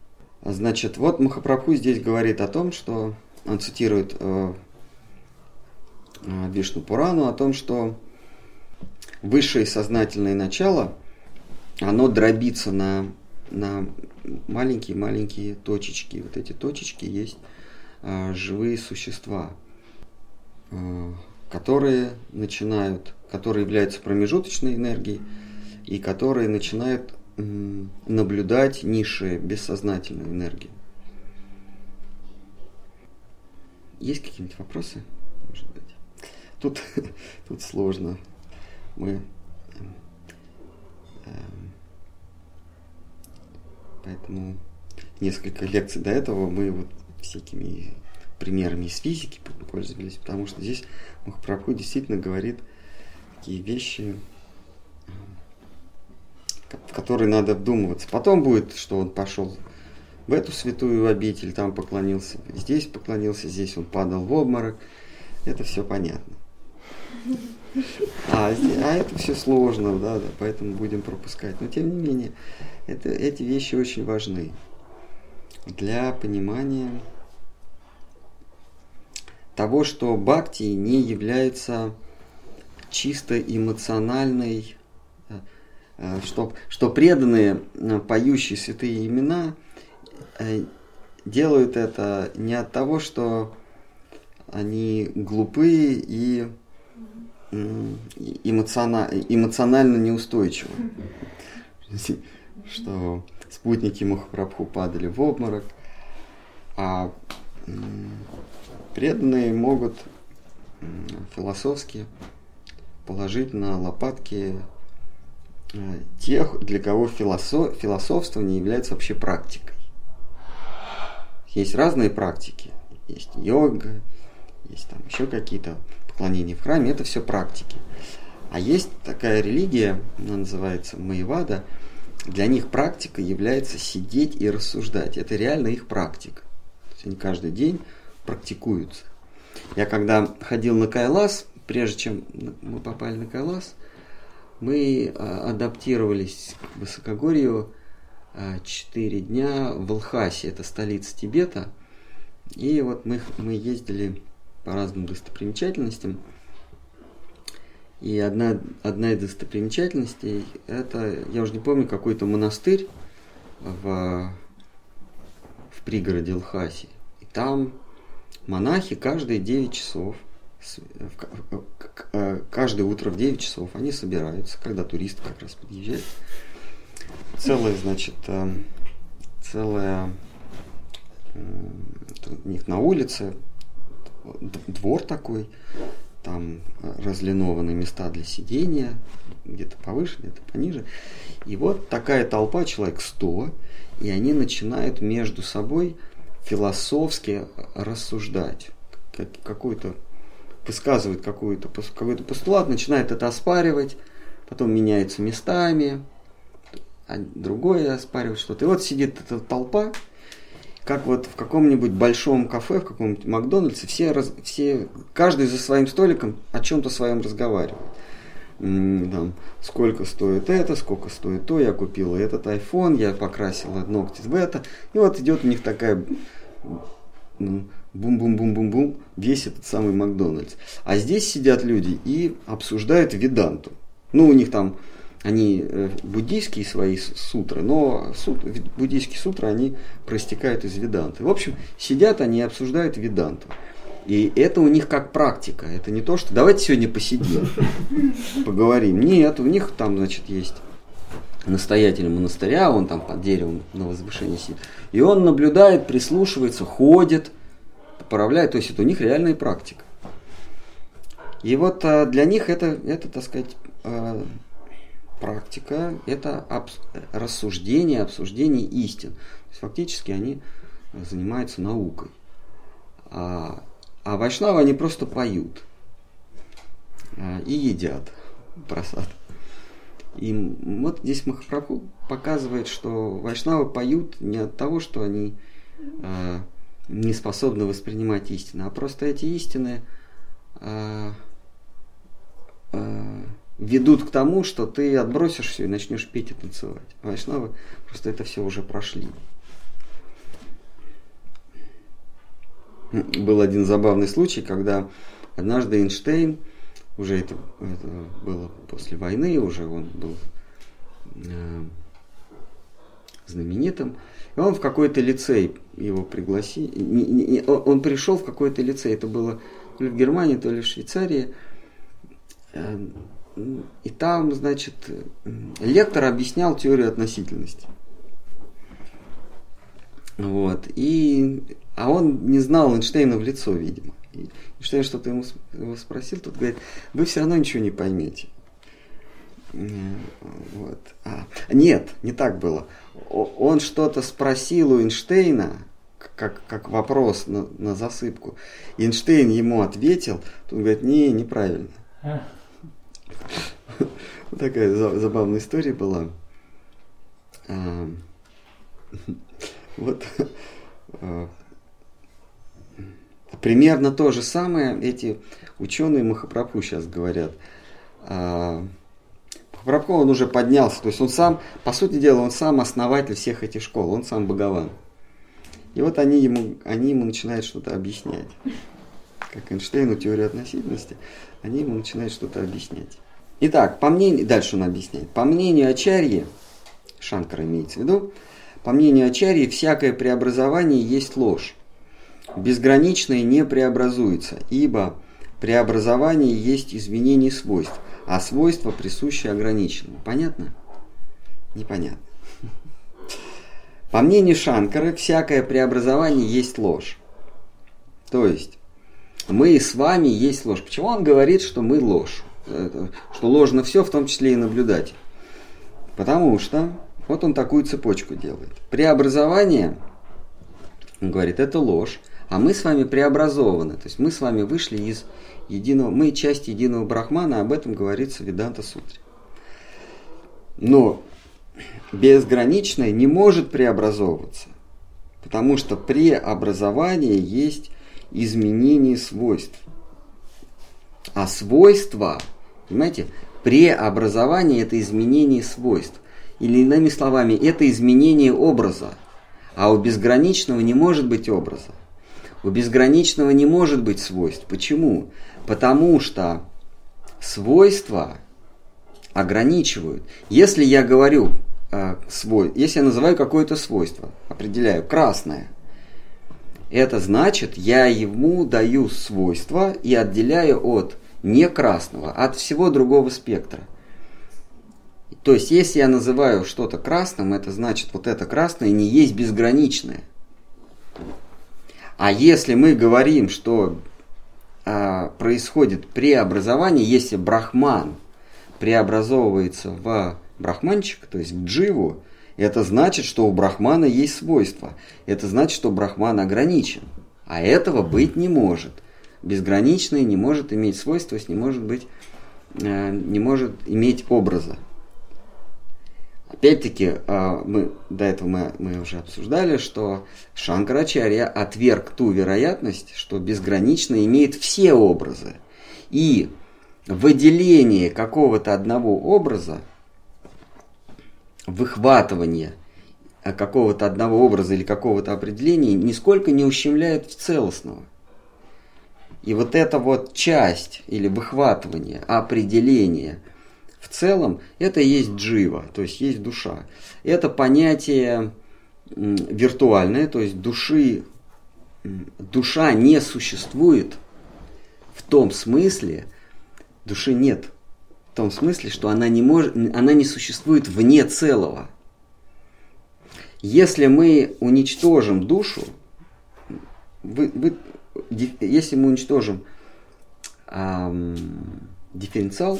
Значит, вот Махапрабху здесь говорит о том, что он цитирует э, Вишну Пурану о том, что высшее сознательное начало, оно дробится на, на маленькие-маленькие точечки. Вот эти точечки есть а, живые существа, а, которые начинают, которые являются промежуточной энергией и которые начинают наблюдать низшие бессознательную энергию. Есть какие-нибудь вопросы? Тут, тут сложно. Мы э, поэтому несколько лекций до этого мы вот всякими примерами из физики пользовались, потому что здесь Махапрабху действительно говорит такие вещи, в которые надо вдумываться. Потом будет, что он пошел в эту святую обитель, там поклонился, здесь поклонился, здесь он падал в обморок. Это все понятно. А, а это все сложно, да, да, поэтому будем пропускать. Но тем не менее, это, эти вещи очень важны для понимания того, что бхакти не является чисто эмоциональной, что, что преданные, э, поющие святые имена, делают это не от того, что они глупые и эмоционально, эмоционально неустойчивы. Что спутники Махапрабху падали в обморок, а преданные могут философски положить на лопатки э, тех, для кого философ, философствование является вообще практикой. Есть разные практики. Есть йога, есть там еще какие-то поклонение в храме, это все практики. А есть такая религия, она называется Маевада, для них практика является сидеть и рассуждать. Это реально их практика. То есть они каждый день практикуются. Я когда ходил на Кайлас, прежде чем мы попали на Кайлас, мы а, адаптировались к высокогорью 4 дня в Лхасе, это столица Тибета. И вот мы, мы ездили по разным достопримечательностям. И одна, одна из достопримечательностей, это, я уже не помню, какой-то монастырь в, в пригороде Лхаси. И там монахи каждые 9 часов, каждое утро в 9 часов они собираются, когда турист как раз подъезжает. Целая, значит, э, целая у них на улице двор такой, там разлинованные места для сидения, где-то повыше, где-то пониже. И вот такая толпа, человек 100, и они начинают между собой философски рассуждать, какую-то высказывают какую-то, какой-то постулат, начинает это оспаривать, потом меняются местами, а другое оспаривает что-то. И вот сидит эта толпа, как вот в каком-нибудь большом кафе, в каком-нибудь Макдональдсе, все, раз, все, каждый за своим столиком о чем-то своем разговаривает. Там, сколько стоит это, сколько стоит то, я купила этот iPhone, я покрасила ногти в это. И вот идет у них такая бум-бум-бум-бум-бум, весь этот самый Макдональдс. А здесь сидят люди и обсуждают виданту. Ну, у них там они э, буддийские свои сутры, но сут, буддийские сутры, они проистекают из веданты. В общем, сидят они и обсуждают веданту. И это у них как практика. Это не то, что давайте сегодня посидим, поговорим. Нет, у них там, значит, есть настоятель монастыря, он там под деревом на возвышении сидит. И он наблюдает, прислушивается, ходит, поправляет. То есть это у них реальная практика. И вот а, для них это, это так сказать, а, практика – это обс- рассуждение, обсуждение истин. То есть фактически они занимаются наукой. А, а вайшнавы они просто поют а, и едят просад. И вот здесь Махапрабху показывает, что вайшнавы поют не от того, что они не способны воспринимать истины, а просто эти истины а, а, ведут к тому, что ты отбросишь все и начнешь петь и танцевать. Вайшнавы просто это все уже прошли. Был один забавный случай, когда однажды Эйнштейн, уже это, это было после войны, уже он был э, знаменитым, и он в какой-то лицей его пригласил, он пришел в какой-то лицей, это было то ли в Германии, то ли в Швейцарии, э, и там, значит, лектор объяснял теорию относительности. Вот. И, а он не знал Эйнштейна в лицо, видимо. И Эйнштейн что-то ему, его спросил, тут говорит, вы все равно ничего не поймете. Вот. А, нет, не так было. Он что-то спросил у Эйнштейна, как, как вопрос на, на засыпку. Эйнштейн ему ответил, тут говорит, не, неправильно. Такая забавная история была. А, вот а, примерно то же самое эти ученые Махапрабху сейчас говорят. Махапрабху он уже поднялся, то есть он сам, по сути дела, он сам основатель всех этих школ, он сам Богован. И вот они ему, они ему начинают что-то объяснять. Как Эйнштейну теорию относительности, они ему начинают что-то объяснять. Итак, по мнению, дальше он объясняет. По мнению Ачарьи, Шанкара имеется в виду, по мнению Ачарьи, всякое преобразование есть ложь. Безграничное не преобразуется, ибо преобразование есть изменение свойств, а свойства присущи ограниченному. Понятно? Непонятно. По мнению Шанкара, всякое преобразование есть ложь. То есть, мы с вами есть ложь. Почему он говорит, что мы ложь? что ложно все, в том числе и наблюдать. Потому что вот он такую цепочку делает. Преобразование, он говорит, это ложь, а мы с вами преобразованы. То есть мы с вами вышли из единого, мы часть единого брахмана, об этом говорится в Веданта Сутре. Но безграничное не может преобразовываться, потому что преобразование есть изменение свойств. А свойства Понимаете? Преобразование – это изменение свойств. Или иными словами, это изменение образа. А у безграничного не может быть образа. У безграничного не может быть свойств. Почему? Потому что свойства ограничивают. Если я говорю э, свой, если я называю какое-то свойство, определяю красное, это значит, я ему даю свойства и отделяю от не красного, от всего другого спектра. То есть, если я называю что-то красным, это значит, вот это красное не есть безграничное. А если мы говорим, что а, происходит преобразование, если брахман преобразовывается в брахманчик, то есть в дживу, это значит, что у брахмана есть свойства. Это значит, что брахман ограничен. А этого быть не может. Безграничный не может иметь свойства, не может быть, э, не может иметь образа. Опять-таки, э, мы, до этого мы, мы уже обсуждали, что Шанкарачарья отверг ту вероятность, что безгранично имеет все образы. И выделение какого-то одного образа выхватывание какого-то одного образа или какого-то определения нисколько не ущемляет целостного. И вот эта вот часть или выхватывание, определение в целом, это есть джива, то есть есть душа. Это понятие виртуальное, то есть души, душа не существует в том смысле, души нет – в том смысле, что она не, может, она не существует вне целого. Если мы уничтожим душу, вы, вы, если мы уничтожим эм, дифференциал,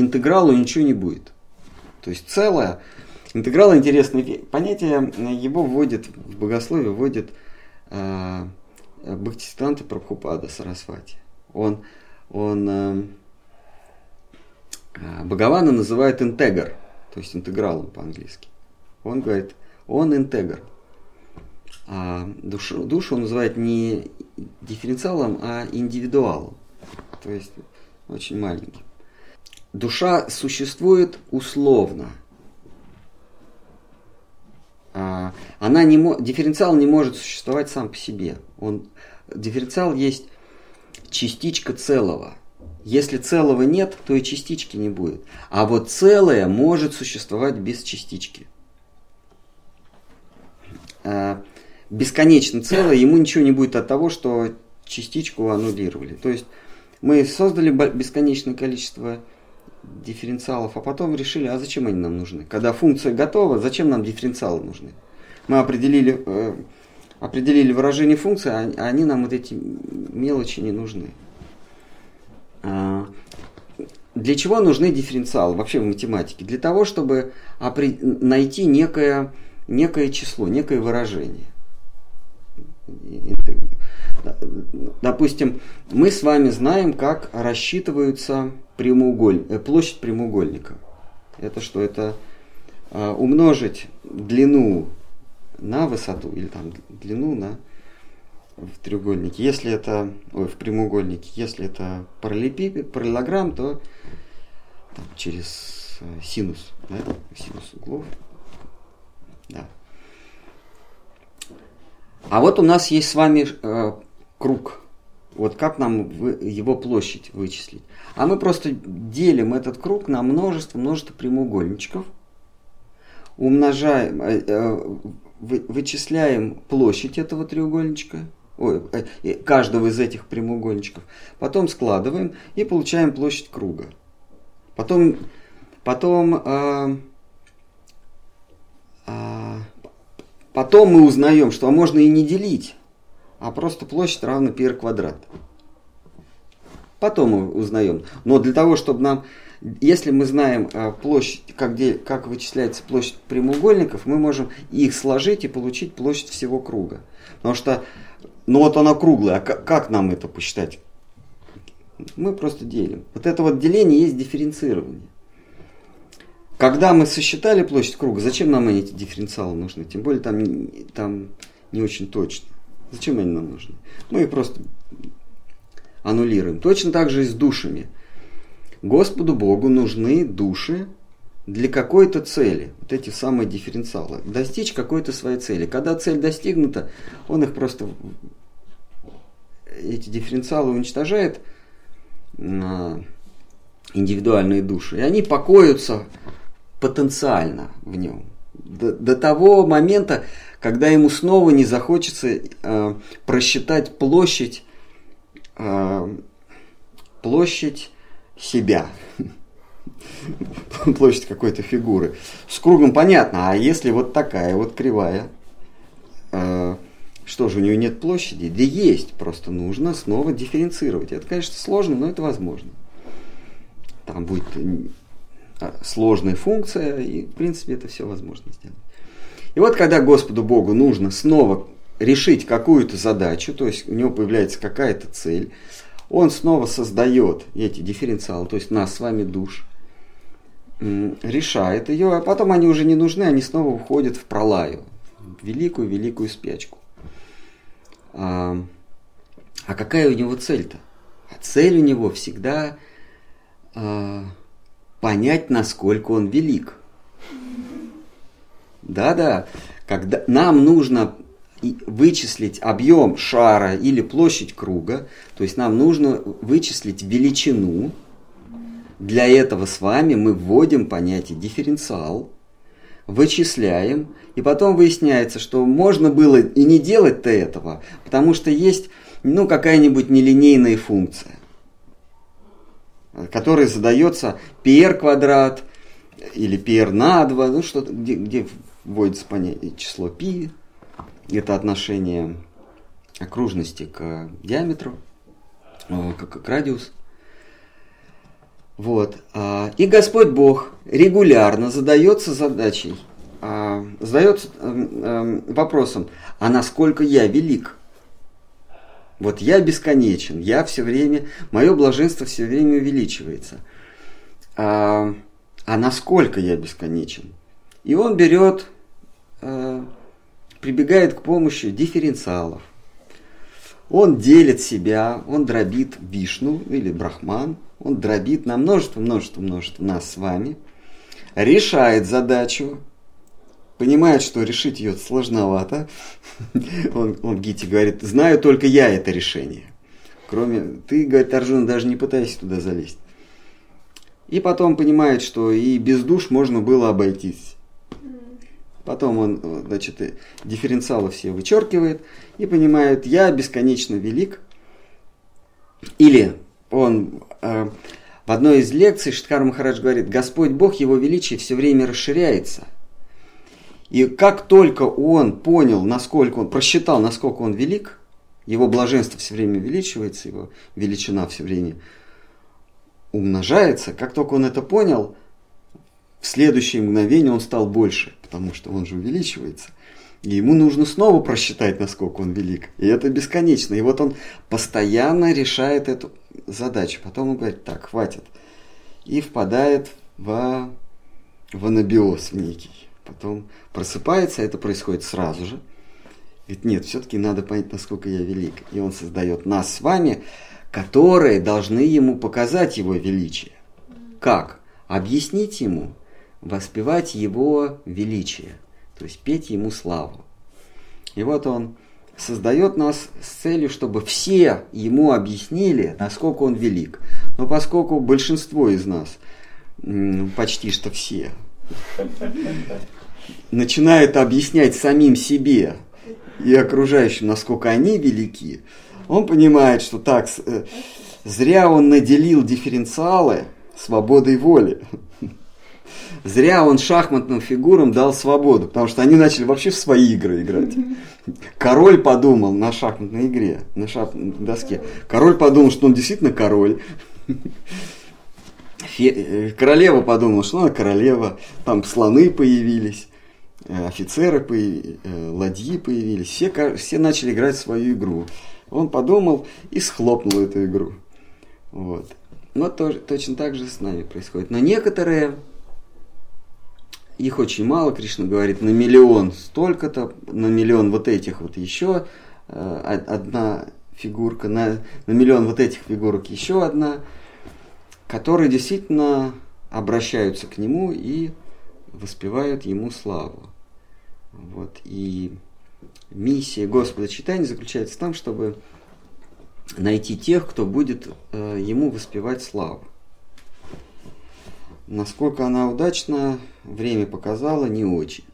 интегралу ничего не будет. То есть целое, интеграл интересное понятие, его вводит, в богословие вводит э, Бхактисиданта Прабхупада Сарасвати. Он, он э, а, Бхагавана называют интегр, то есть интегралом по-английски. Он говорит, он интегр. А душу, душу он называет не дифференциалом, а индивидуалом. То есть очень маленьким. Душа существует условно. А, она не, дифференциал не может существовать сам по себе. Он, дифференциал есть частичка целого – если целого нет, то и частички не будет. А вот целое может существовать без частички. А, бесконечно целое, ему ничего не будет от того, что частичку аннулировали. То есть мы создали бесконечное количество дифференциалов, а потом решили, а зачем они нам нужны? Когда функция готова, зачем нам дифференциалы нужны? Мы определили, э, определили выражение функции, а они нам вот эти мелочи не нужны. А, для чего нужны дифференциалы вообще в математике? Для того, чтобы найти некое, некое число, некое выражение. Допустим, мы с вами знаем, как рассчитываются прямоуголь... Э, площадь прямоугольника. Это что? Это а, умножить длину на высоту или там длину на в треугольнике. Если это, ой, в прямоугольнике, если это параллелепипед, параллелограмм, то там, через э, синус, да, синус углов. Да. А вот у нас есть с вами э, круг. Вот как нам его площадь вычислить? А мы просто делим этот круг на множество, множество прямоугольничков, умножаем, э, э, вычисляем площадь этого треугольничка – ой, э, каждого из этих прямоугольничков. Потом складываем и получаем площадь круга. Потом, потом, потом мы узнаем, что можно и не делить, а просто площадь равна πr квадрат. Потом мы узнаем. Но для того, чтобы нам, если мы знаем э, площадь, как, где, как вычисляется площадь прямоугольников, мы можем их сложить и получить площадь всего круга. Потому что ну вот она круглая, а как, как нам это посчитать? Мы просто делим. Вот это вот деление есть дифференцирование. Когда мы сосчитали площадь круга, зачем нам эти дифференциалы нужны? Тем более там, там не очень точно. Зачем они нам нужны? Мы их просто аннулируем. Точно так же и с душами. Господу Богу нужны души для какой-то цели. Вот эти самые дифференциалы. Достичь какой-то своей цели. Когда цель достигнута, он их просто эти дифференциалы уничтожает индивидуальные души. И они покоятся потенциально в нем. До, до того момента, когда ему снова не захочется э, просчитать площадь, э, площадь себя. площадь какой-то фигуры. С кругом понятно, а если вот такая вот кривая, э, что же, у нее нет площади? Да есть, просто нужно снова дифференцировать. Это, конечно, сложно, но это возможно. Там будет э, сложная функция, и, в принципе, это все возможно сделать. И вот, когда Господу Богу нужно снова решить какую-то задачу, то есть у него появляется какая-то цель, он снова создает эти дифференциалы, то есть нас с вами душ, решает ее, а потом они уже не нужны, они снова уходят в пролаю, в великую-великую спячку. А, а какая у него цель-то? А цель у него всегда а, понять, насколько он велик. Да-да, когда нам нужно вычислить объем шара или площадь круга, то есть нам нужно вычислить величину. Для этого с вами мы вводим понятие дифференциал, вычисляем, и потом выясняется, что можно было и не делать-то этого, потому что есть ну, какая-нибудь нелинейная функция, которая задается PR квадрат или PR на 2, ну, что где, где вводится понятие число π, это отношение окружности к диаметру, как к радиусу. Вот. А, и Господь Бог регулярно задается задачей, а, задается эм, эм, вопросом, а насколько я велик? Вот я бесконечен, я все время, мое блаженство все время увеличивается. А, а насколько я бесконечен? И он берет, э, прибегает к помощи дифференциалов. Он делит себя, он дробит Вишну или Брахман, он дробит на множество, множество, множество нас с вами, решает задачу, понимает, что решить ее сложновато. Он, он Гити говорит, знаю только я это решение. Кроме, ты, говорит, Арджун, даже не пытайся туда залезть. И потом понимает, что и без душ можно было обойтись. Потом он, значит, дифференциалы все вычеркивает и понимает, я бесконечно велик. Или он э, в одной из лекций Шиткар Махарадж говорит, Господь Бог, Его величие все время расширяется. И как только он понял, насколько он, просчитал, насколько он велик, его блаженство все время увеличивается, его величина все время умножается, как только он это понял, в следующее мгновение он стал больше, потому что он же увеличивается. И ему нужно снова просчитать, насколько он велик. И это бесконечно. И вот он постоянно решает эту задачу. Потом он говорит, так, хватит. И впадает в, в анабиоз в некий. Потом просыпается, это происходит сразу же. Говорит, нет, все-таки надо понять, насколько я велик. И он создает нас с вами, которые должны ему показать его величие. Как? Объяснить ему, воспевать его величие, то есть петь ему славу. И вот он создает нас с целью, чтобы все ему объяснили, насколько он велик. Но поскольку большинство из нас, почти что все, начинают объяснять самим себе и окружающим, насколько они велики, он понимает, что так, э, зря он наделил дифференциалы свободой воли. Зря он шахматным фигурам дал свободу, потому что они начали вообще в свои игры играть. Король подумал на шахматной игре, на шахматной доске. Король подумал, что он действительно король. Э, королева подумала, что она королева. Там слоны появились, э, офицеры, появились, э, ладьи появились. Все, все начали играть в свою игру. Он подумал и схлопнул эту игру. Вот. Но тоже, точно так же с нами происходит. Но некоторые их очень мало, Кришна говорит, на миллион столько-то, на миллион вот этих вот еще э, одна фигурка, на, на миллион вот этих фигурок еще одна. которые действительно обращаются к нему и воспевают ему славу. Вот. И миссия Господа читания заключается в том, чтобы найти тех, кто будет э, ему воспевать славу. Насколько она удачна, время показало не очень.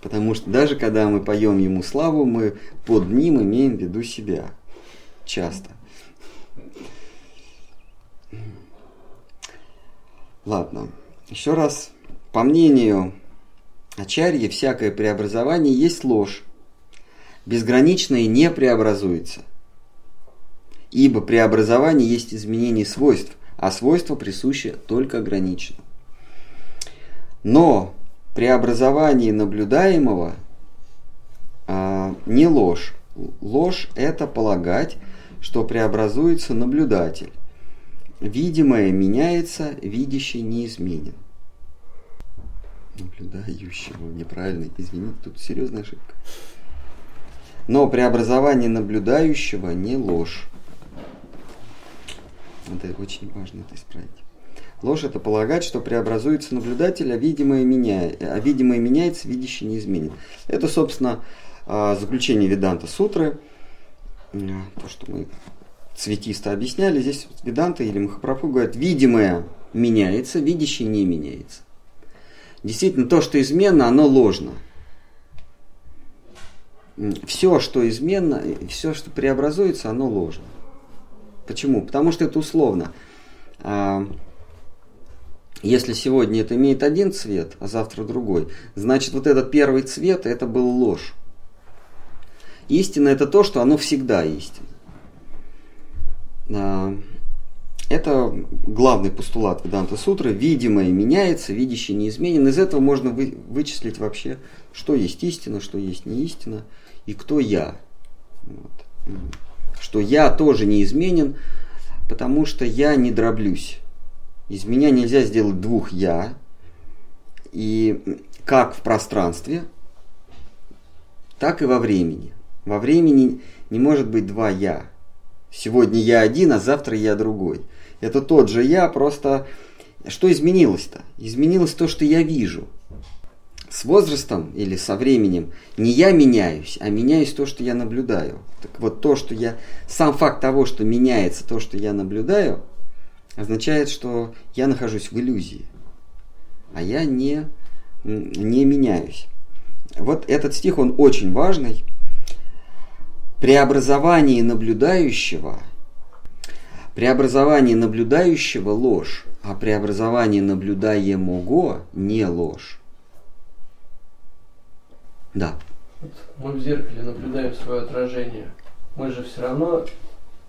Потому что даже когда мы поем ему славу, мы под ним имеем в виду себя. Часто. Ладно. Еще раз. По мнению Ачарьи, всякое преобразование есть ложь. Безграничное не преобразуется. Ибо преобразование есть изменение свойств, а свойства присущи только ограниченно. Но преобразование наблюдаемого а, не ложь. Ложь – это полагать, что преобразуется наблюдатель. Видимое меняется, видящий неизменен. Наблюдающего, неправильно, извините, тут серьезная ошибка. Но преобразование наблюдающего не ложь. Это очень важно это исправить. Ложь – это полагать, что преобразуется наблюдатель, а видимое, меняет, а видимое меняется, видящий не изменен. Это, собственно, а, заключение Веданта Сутры. То, что мы цветисто объясняли, здесь Веданта или Махапрабху говорят, видимое меняется, видящий не меняется. Действительно, то, что изменно, оно ложно. Все, что изменно, все, что преобразуется, оно ложно. Почему? Потому что это условно. А, если сегодня это имеет один цвет, а завтра другой, значит вот этот первый цвет это был ложь. Истина это то, что оно всегда истина. Это главный постулат Веданта Сутры. Видимое меняется, видящий неизменен. Из этого можно вы, вычислить вообще, что есть истина, что есть не истина и кто я. Вот. Что я тоже неизменен, потому что я не дроблюсь. Из меня нельзя сделать двух «я». И как в пространстве, так и во времени. Во времени не может быть два «я». Сегодня я один, а завтра я другой. Это тот же я, просто что изменилось-то? Изменилось то, что я вижу. С возрастом или со временем не я меняюсь, а меняюсь то, что я наблюдаю. Так вот то, что я... Сам факт того, что меняется то, что я наблюдаю – означает, что я нахожусь в иллюзии, а я не, не меняюсь. Вот этот стих, он очень важный. Преобразование наблюдающего, преобразование наблюдающего ложь, а преобразование наблюдаемого не ложь. Да. Мы в зеркале наблюдаем свое отражение. Мы же все равно,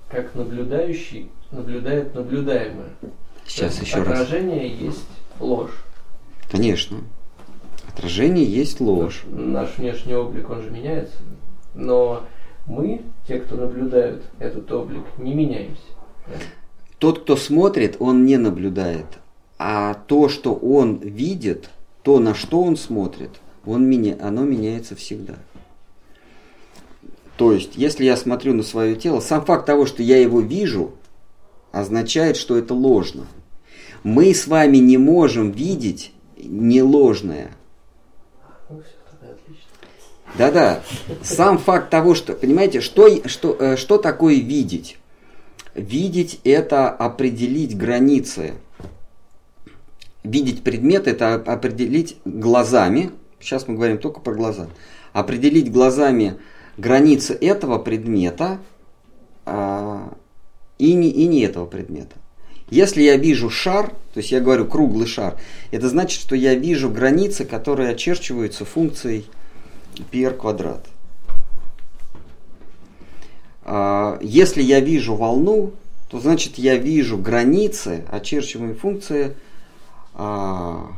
как наблюдающий, наблюдает наблюдаемое. Сейчас еще отражение раз. Отражение есть ложь. Конечно. Отражение есть ложь. Наш внешний облик, он же меняется. Но мы, те, кто наблюдают этот облик, не меняемся. Тот, кто смотрит, он не наблюдает. А то, что он видит, то, на что он смотрит, он меня, оно меняется всегда. То есть, если я смотрю на свое тело, сам факт того, что я его вижу, означает, что это ложно. Мы с вами не можем видеть не ложное. Да-да. Сам факт того, что, понимаете, что, что, э, что такое видеть? Видеть – это определить границы. Видеть предмет – это определить глазами. Сейчас мы говорим только про глаза. Определить глазами границы этого предмета а, и не, и не этого предмета. Если я вижу шар, то есть я говорю круглый шар, это значит, что я вижу границы, которые очерчиваются функцией πr квадрат. А, если я вижу волну, то значит я вижу границы, очерчиваемые функции а,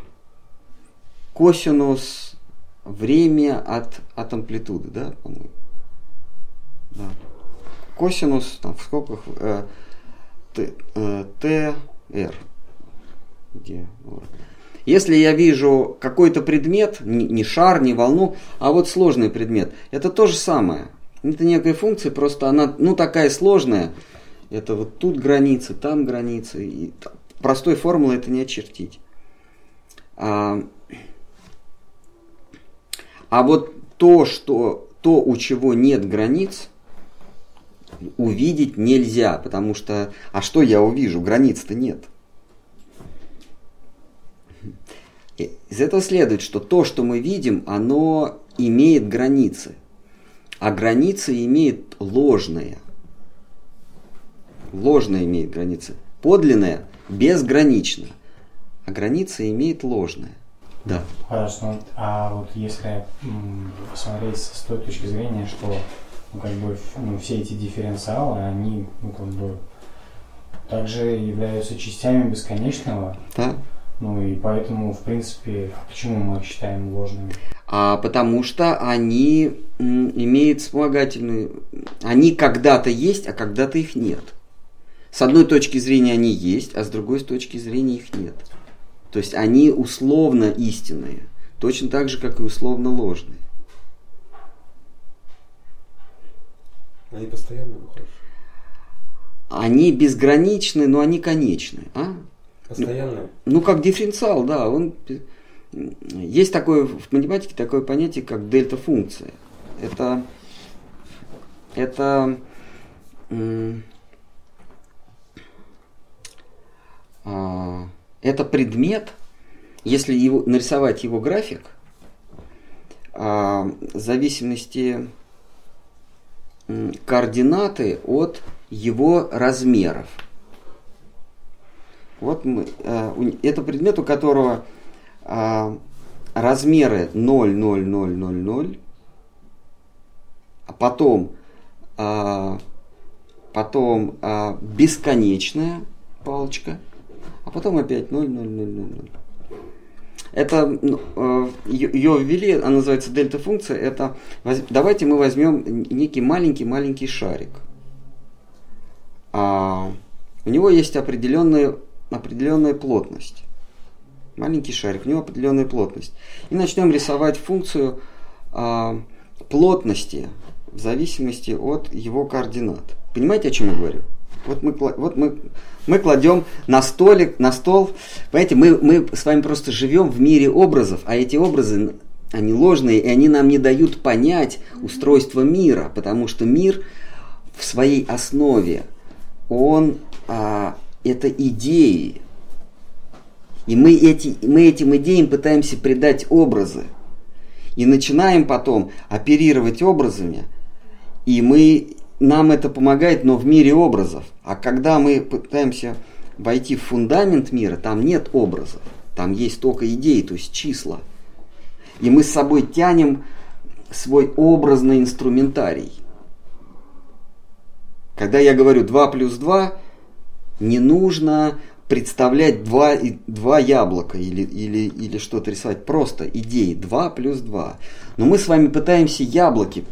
косинус время от, от амплитуды, да, по-моему. Да косинус там, в скобках э, т, э, tr. Где? Вот. Если я вижу какой-то предмет, не шар, не волну, а вот сложный предмет, это то же самое. Это некая функция, просто она, ну, такая сложная. Это вот тут границы, там границы. И простой формулы это не очертить. А, а вот то, что, то, у чего нет границ, увидеть нельзя, потому что, а что я увижу? Границ-то нет. Из этого следует, что то, что мы видим, оно имеет границы. А границы имеет ложные. Ложное имеет границы. Подлинное безгранично. А граница имеет ложное. Да. Хорошо. А вот если посмотреть с той точки зрения, что ну, как бы ну, все эти дифференциалы, они ну, как бы также являются частями бесконечного. Да. Ну и поэтому, в принципе, почему мы их считаем ложными? А потому что они имеют вспомогательную... Они когда-то есть, а когда-то их нет. С одной точки зрения они есть, а с другой точки зрения их нет. То есть они условно истинные, точно так же, как и условно ложные. Они постоянно выходят? Они безграничны, но они конечны. А? Постоянно? Ну, ну, как дифференциал, да. Он, есть такое в математике такое понятие, как дельта-функция. Это, это а, это предмет, если его, нарисовать его график, а, в зависимости координаты от его размеров. Вот мы, а, это предмет, у которого размеры 0, 0, 0, 0, 0, а потом, потом бесконечная палочка – а потом опять 0, 0, 0, 0, 0. Это ну, э, ее ввели, она называется дельта-функция. Это давайте мы возьмем некий маленький-маленький шарик. А, у него есть определенная, определенная плотность. Маленький шарик, у него определенная плотность. И начнем рисовать функцию а, плотности в зависимости от его координат. Понимаете, о чем я говорю? Вот мы, вот мы, мы кладем на столик, на стол. Понимаете, мы, мы с вами просто живем в мире образов, а эти образы, они ложные, и они нам не дают понять устройство мира, потому что мир в своей основе, он а, это идеи. И мы, эти, мы этим идеям пытаемся придать образы. И начинаем потом оперировать образами, и мы нам это помогает, но в мире образов. А когда мы пытаемся войти в фундамент мира, там нет образов. Там есть только идеи, то есть числа. И мы с собой тянем свой образный инструментарий. Когда я говорю 2 плюс 2, не нужно представлять два, два яблока или, или, или что-то рисовать. Просто идеи 2 плюс 2. Но мы с вами пытаемся яблоки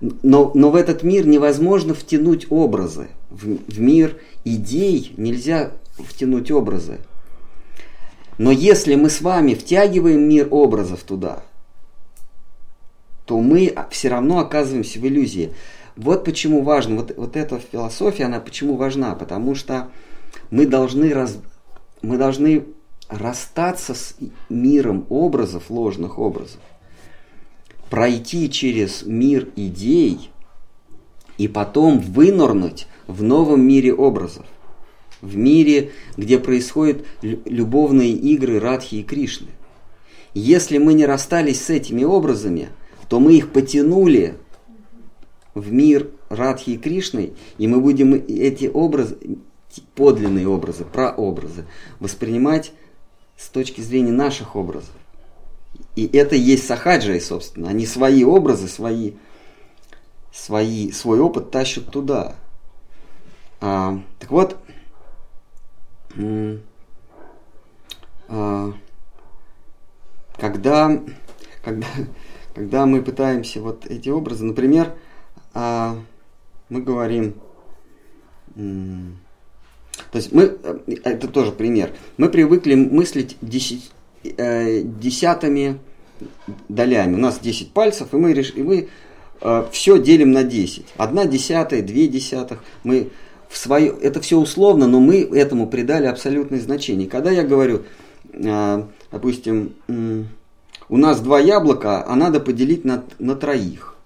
но, но в этот мир невозможно втянуть образы. В, в мир идей нельзя втянуть образы. Но если мы с вами втягиваем мир образов туда, то мы все равно оказываемся в иллюзии. Вот почему важно, вот, вот эта философия, она почему важна, потому что мы должны, раз, мы должны расстаться с миром образов, ложных образов пройти через мир идей и потом вынырнуть в новом мире образов. В мире, где происходят любовные игры Радхи и Кришны. Если мы не расстались с этими образами, то мы их потянули в мир Радхи и Кришны, и мы будем эти образы, подлинные образы, прообразы, воспринимать с точки зрения наших образов. И это есть сахаджи, собственно. Они свои образы, свои, свои, свой опыт тащат туда. А, так вот, а, когда, когда, когда мы пытаемся вот эти образы, например, а, мы говорим, то есть мы, э, это тоже пример, мы привыкли мыслить десять, э, десятыми долями. У нас 10 пальцев, и мы, реш... и мы э, все делим на 10. Одна десятая, две десятых. Мы в свое... Это все условно, но мы этому придали абсолютное значение. Когда я говорю, э, допустим, э, у нас два яблока, а надо поделить на, на троих.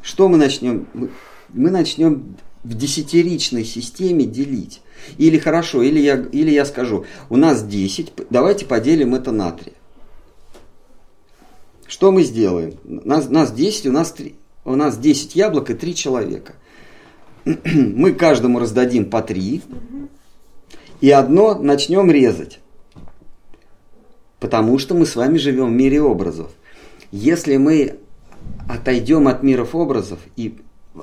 Что мы начнем? Мы, мы начнем в десятиричной системе делить. Или хорошо, или я, или я скажу, у нас 10, давайте поделим это на 3. Что мы сделаем? Нас, нас 10, у нас, 3, у нас 10 яблок и 3 человека. Мы каждому раздадим по 3, и одно начнем резать. Потому что мы с вами живем в мире образов. Если мы отойдем от миров образов и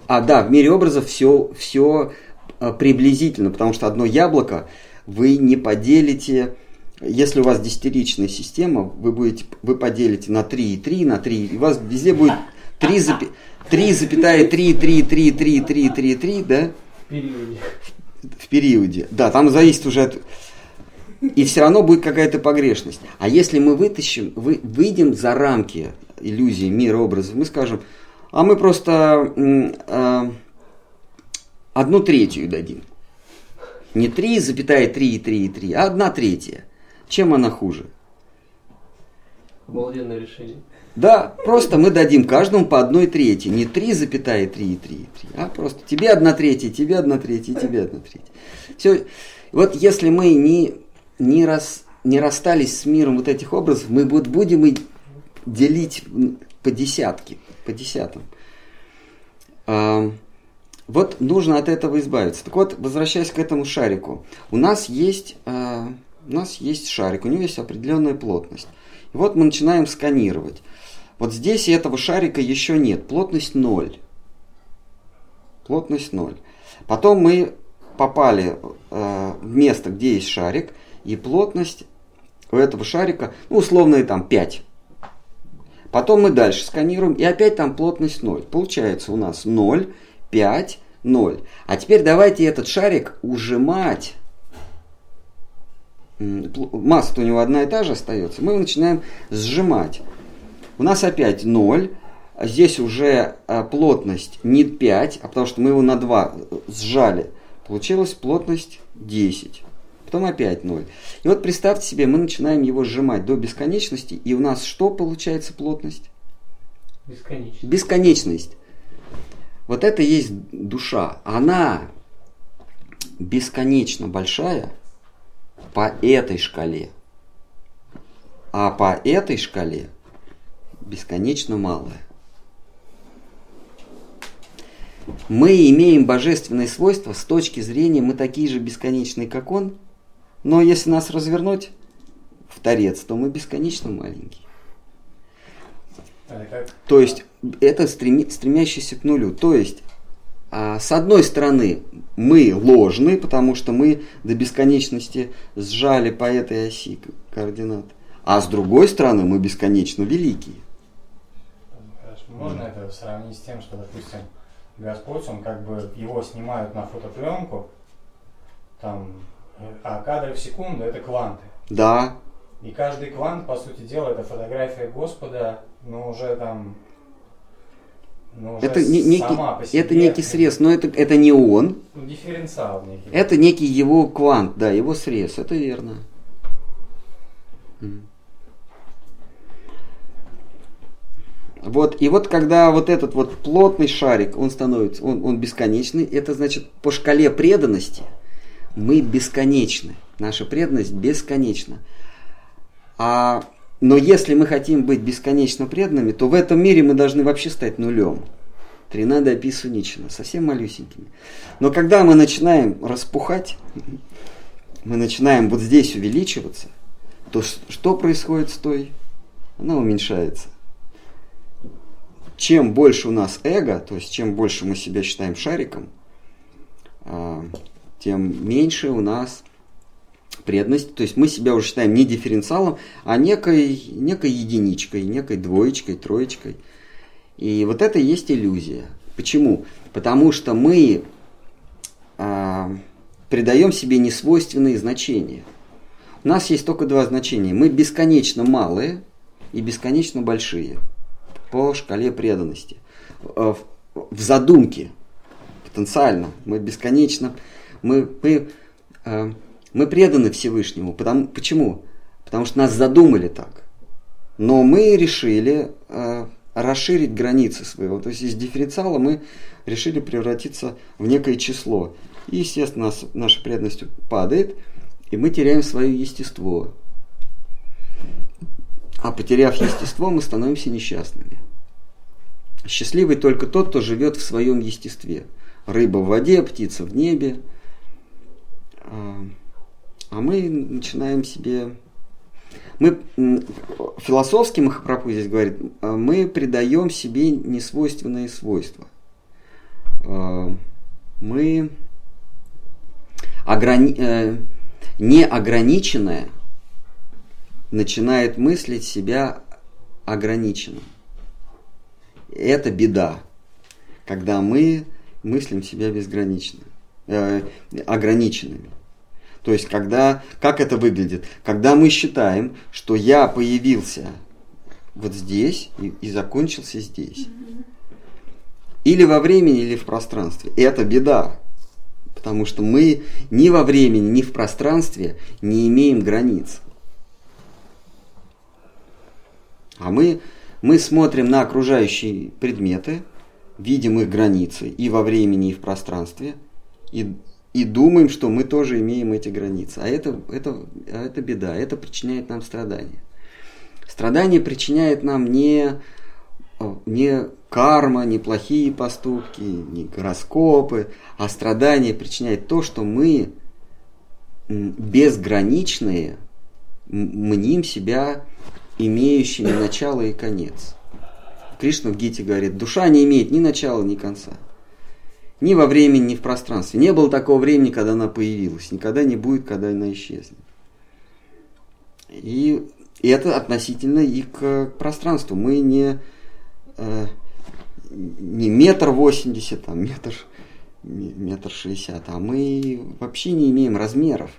а да, в мире образов все, все а, приблизительно, потому что одно яблоко вы не поделите, если у вас десятиричная система, вы, будете, вы поделите на 3 и 3, на 3, и у вас везде будет 3, запи, 3 запятая 3, 3, 3, 3, 3, 3, 3, да? В периоде. В периоде. Да, там зависит уже от... И все равно будет какая-то погрешность. А если мы вытащим, вы, выйдем за рамки иллюзии мира образов, мы скажем, а мы просто э, одну третью дадим. Не 3, запятая 3 и 3 и 3, а одна третья. Чем она хуже? Обалденное решение. Да, просто мы дадим каждому по одной трети. Не 3, запятая 3 и 3 и 3, а просто тебе одна третья, тебе одна третья, тебе одна третья. Все. Вот если мы не, не, рас, не расстались с миром вот этих образов, мы будем и делить по десятке, по десятым. А, вот нужно от этого избавиться. Так вот, возвращаясь к этому шарику, у нас есть, а, у нас есть шарик, у него есть определенная плотность. И вот мы начинаем сканировать. Вот здесь этого шарика еще нет, плотность 0. Плотность 0. Потом мы попали э, в место, где есть шарик, и плотность у этого шарика, ну, условно, там 5. Потом мы дальше сканируем, и опять там плотность 0. Получается у нас 0, 5, 0. А теперь давайте этот шарик ужимать. Масса у него одна и та же остается. Мы его начинаем сжимать. У нас опять 0. Здесь уже а, плотность не 5, а потому что мы его на 2 сжали. Получилась плотность 10 потом опять 0. И вот представьте себе, мы начинаем его сжимать до бесконечности, и у нас что получается плотность? Бесконечность. Бесконечность. Вот это и есть душа. Она бесконечно большая по этой шкале. А по этой шкале бесконечно малая. Мы имеем божественные свойства с точки зрения, мы такие же бесконечные, как Он – но если нас развернуть в торец, то мы бесконечно маленькие. То есть это стреми, стремящийся к нулю. То есть а, с одной стороны мы ложны, потому что мы до бесконечности сжали по этой оси координат. А с другой стороны мы бесконечно великие. Можно это сравнить с тем, что, допустим, Господь, он как бы его снимают на фотопленку, там а кадры в секунду это кванты. Да. И каждый квант, по сути дела, это фотография Господа, но уже там но уже это, не, некий, себе, это некий срез, но это, это не он. Ну, дифференциал некий. Это некий его квант, да, его срез, это верно. Вот, и вот когда вот этот вот плотный шарик, он становится, он, он бесконечный, это значит по шкале преданности – мы бесконечны. Наша преданность бесконечна. А, но если мы хотим быть бесконечно преданными, то в этом мире мы должны вообще стать нулем. Тринада описуничена, совсем малюсенькими. Но когда мы начинаем распухать, мы начинаем вот здесь увеличиваться, то что происходит с той? Она уменьшается. Чем больше у нас эго, то есть чем больше мы себя считаем шариком, а, тем меньше у нас преданность. То есть мы себя уже считаем не дифференциалом, а некой, некой единичкой, некой двоечкой, троечкой. И вот это и есть иллюзия. Почему? Потому что мы а, придаем себе несвойственные значения. У нас есть только два значения. Мы бесконечно малые, и бесконечно большие по шкале преданности. Э, в задумке, потенциально, мы бесконечно, мы, мы, э, мы преданы Всевышнему. Потому, почему? Потому что нас задумали так. Но мы решили э, расширить границы своего. То есть из дифференциала мы решили превратиться в некое число. И, естественно, наша преданность падает, и мы теряем свое естество. А потеряв естество, мы становимся несчастными. Счастливый только тот, кто живет в своем естестве. Рыба в воде, птица в небе. А, а мы начинаем себе... Мы, философски Махапрабху здесь говорит, а, мы придаем себе несвойственные свойства. А, мы ограни... Э, неограниченное начинает мыслить себя ограниченным. Это беда, когда мы мыслим себя безгранично, э, ограниченными. То есть, когда, как это выглядит? Когда мы считаем, что я появился вот здесь и, и закончился здесь. Или во времени, или в пространстве. Это беда. Потому что мы ни во времени, ни в пространстве не имеем границ. А мы, мы смотрим на окружающие предметы, видим их границы и во времени, и в пространстве, и, и думаем, что мы тоже имеем эти границы. А это, это, это беда, это причиняет нам страдания. Страдание причиняет нам не, не карма, не плохие поступки, не гороскопы, а страдание причиняет то, что мы безграничные мним себя имеющими начало и конец. Кришна в Гите говорит, душа не имеет ни начала, ни конца. Ни во времени, ни в пространстве. Не было такого времени, когда она появилась. Никогда не будет, когда она исчезнет. И, это относительно и к, к пространству. Мы не, э, не метр восемьдесят, а метр, метр шестьдесят, а мы вообще не имеем размеров.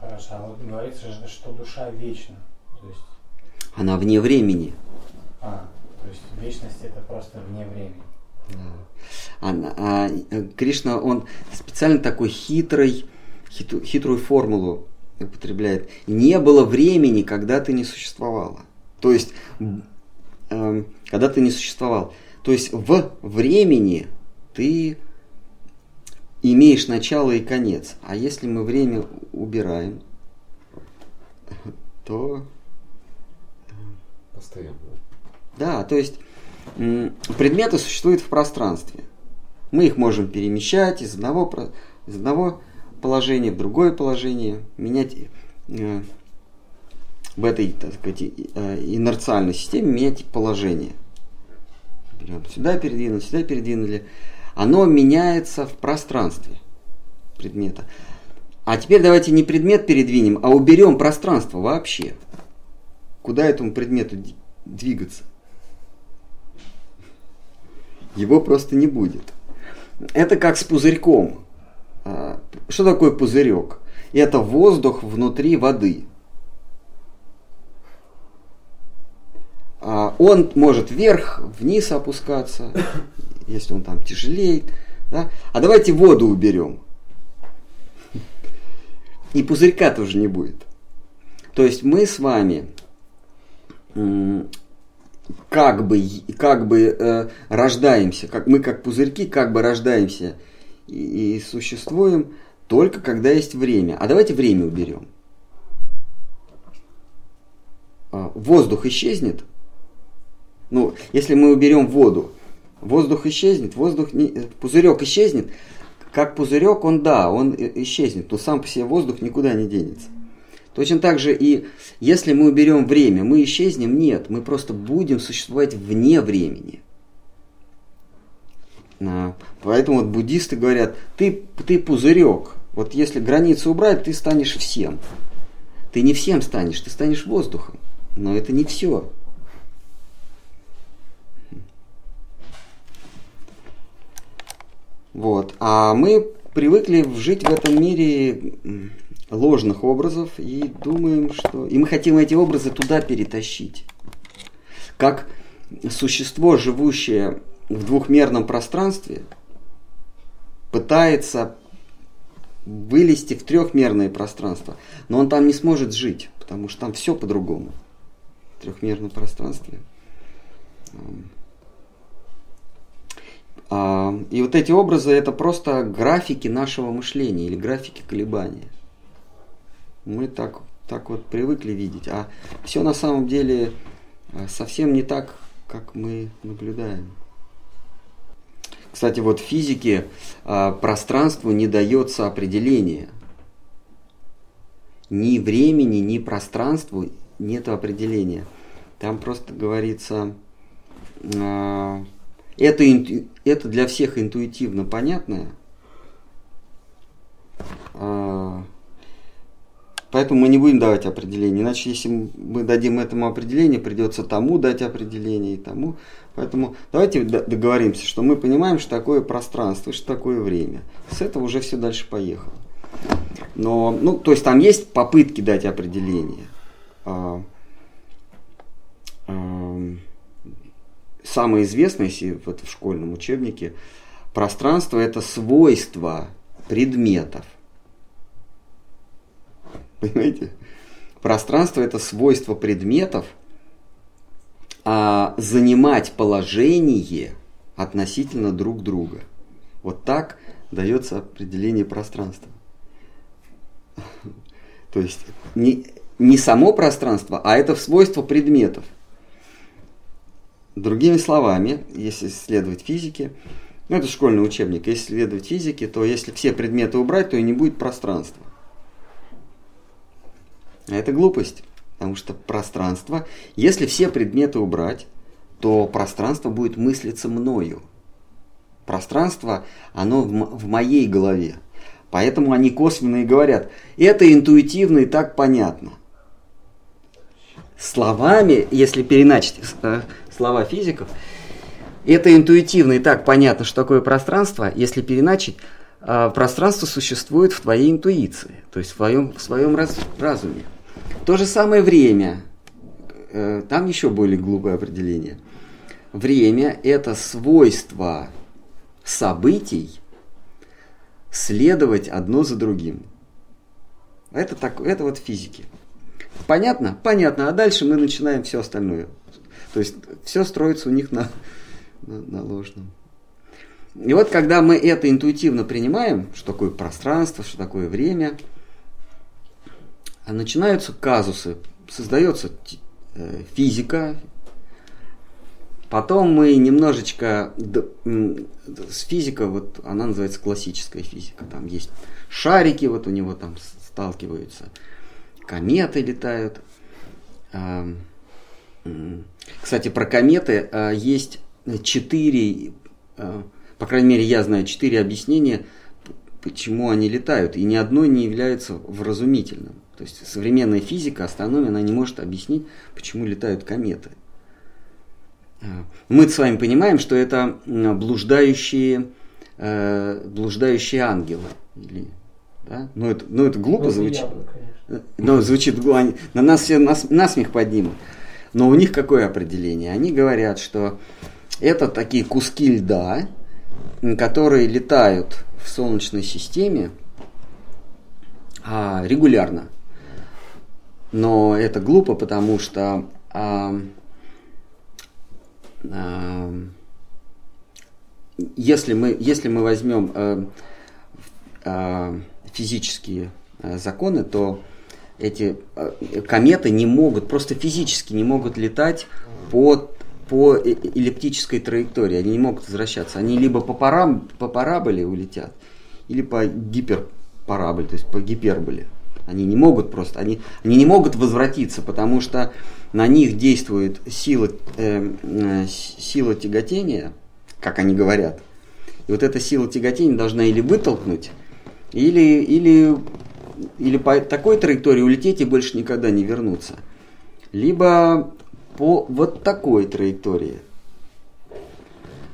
Хорошо, а вот говорится, что душа вечна. То есть... Она вне времени. А, то есть вечность это просто вне времени. Да. А, а, Кришна, он специально такой хитрый, хитру, хитрую формулу употребляет. Не было времени, когда ты не существовала. То есть, э, когда ты не существовал. То есть в времени ты имеешь начало и конец. А если мы время убираем, то... Постоянно. Да, то есть предметы существуют в пространстве. Мы их можем перемещать из одного, из одного положения в другое положение, менять э, в этой, так сказать, э, инерциальной системе, менять положение. Берем сюда передвинули, сюда передвинули оно меняется в пространстве предмета. А теперь давайте не предмет передвинем, а уберем пространство вообще. Куда этому предмету двигаться? Его просто не будет. Это как с пузырьком. А, что такое пузырек? Это воздух внутри воды. А, он может вверх, вниз опускаться, если он там тяжелеет. Да? А давайте воду уберем. И пузырька тоже не будет. То есть мы с вами как бы, как бы э, рождаемся, как мы как пузырьки как бы рождаемся и, и существуем только когда есть время. А давайте время уберем. А, воздух исчезнет. Ну, если мы уберем воду, воздух исчезнет, воздух не, пузырек исчезнет, как пузырек, он да, он исчезнет, но сам по себе воздух никуда не денется. Точно так же и если мы уберем время, мы исчезнем? Нет, мы просто будем существовать вне времени. Поэтому вот буддисты говорят, ты, ты пузырек. Вот если границы убрать, ты станешь всем. Ты не всем станешь, ты станешь воздухом. Но это не все. Вот. А мы привыкли жить в этом мире ложных образов и думаем, что... И мы хотим эти образы туда перетащить. Как существо, живущее в двухмерном пространстве, пытается вылезти в трехмерное пространство, но он там не сможет жить, потому что там все по-другому. В трехмерном пространстве. А, и вот эти образы это просто графики нашего мышления или графики колебания. Мы так, так вот привыкли видеть, а все на самом деле а, совсем не так, как мы наблюдаем. Кстати, вот в физике э, пространству не дается определение. Ни времени, ни пространству нет определения. Там просто говорится, э, это, это для всех интуитивно понятное. Э, Поэтому мы не будем давать определение. Иначе, если мы дадим этому определение, придется тому дать определение и тому. Поэтому давайте договоримся, что мы понимаем, что такое пространство, что такое время. С этого уже все дальше поехало. Но, ну, то есть там есть попытки дать определение. А, а, самое известное, если вот в школьном учебнике, пространство это свойство предметов. Понимаете? Пространство это свойство предметов, а занимать положение относительно друг друга. Вот так дается определение пространства. То есть не, не само пространство, а это свойство предметов. Другими словами, если исследовать физики, ну это школьный учебник, если исследовать физики, то если все предметы убрать, то и не будет пространства. А это глупость, потому что пространство, если все предметы убрать, то пространство будет мыслиться мною. Пространство, оно в, в моей голове. Поэтому они косвенно и говорят, это интуитивно и так понятно. Словами, если переначить э, слова физиков, это интуитивно и так понятно, что такое пространство, если переначить, пространство существует в твоей интуиции, то есть в своем, в своем раз, разуме. То же самое время. Э, там еще более глупое определение. Время – это свойство событий следовать одно за другим. Это, так, это вот физики. Понятно? Понятно. А дальше мы начинаем все остальное. То есть все строится у них на, на, на ложном. И вот когда мы это интуитивно принимаем, что такое пространство, что такое время – начинаются казусы, создается э, физика, потом мы немножечко с физика, вот она называется классическая физика, там есть шарики, вот у него там сталкиваются, кометы летают. Кстати, про кометы а, есть четыре, а, по крайней мере, я знаю четыре объяснения, почему они летают, и ни одно не является вразумительным. То есть современная физика, астрономия, она не может объяснить, почему летают кометы. Мы с вами понимаем, что это блуждающие, э, блуждающие ангелы. Или, да? ну, это, ну, это глупо ну, звучит. Явно, Но звучит глупо. На нас все нас, насмех поднимут. Но у них какое определение? Они говорят, что это такие куски льда, которые летают в Солнечной системе а, регулярно. Но это глупо, потому что а, а, если, мы, если мы возьмем а, а, физические а, законы, то эти а, кометы не могут, просто физически не могут летать по, по эллиптической траектории, они не могут возвращаться. Они либо по, парам, по параболе улетят, или по гиперпараболе, то есть по гиперболе. Они не могут просто, они, они не могут возвратиться, потому что на них действует сила, э, э, сила тяготения, как они говорят. И вот эта сила тяготения должна или вытолкнуть, или, или, или по такой траектории улететь и больше никогда не вернуться. Либо по вот такой траектории.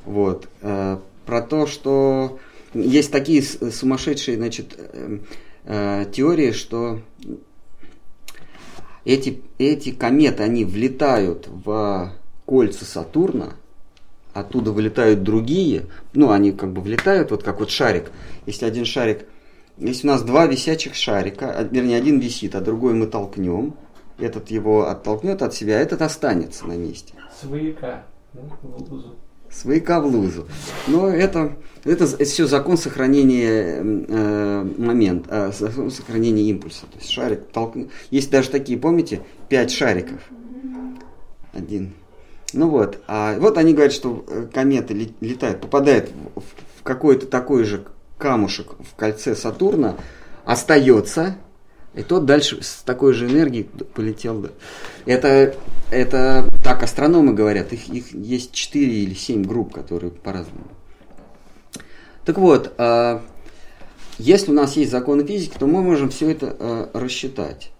Вот. Э, про то, что есть такие сумасшедшие, значит, э, э, теории, что эти, эти кометы, они влетают в кольца Сатурна, оттуда вылетают другие, ну, они как бы влетают, вот как вот шарик. Если один шарик, если у нас два висячих шарика, а, вернее, один висит, а другой мы толкнем, этот его оттолкнет от себя, а этот останется на месте. Свояка. да, в лузу. Свояка в лузу. Но это, это, все закон сохранения э, момент, э, закон сохранения импульса. То есть шарик толкнет. Есть даже такие, помните, пять шариков. Один. Ну вот. А вот они говорят, что э, кометы ле- летают, попадают в, в какой-то такой же камушек в кольце Сатурна, остается, и тот дальше с такой же энергией полетел. Это, это так астрономы говорят, их, их есть 4 или 7 групп, которые по-разному. Так вот, а, если у нас есть законы физики, то мы можем все это а, рассчитать.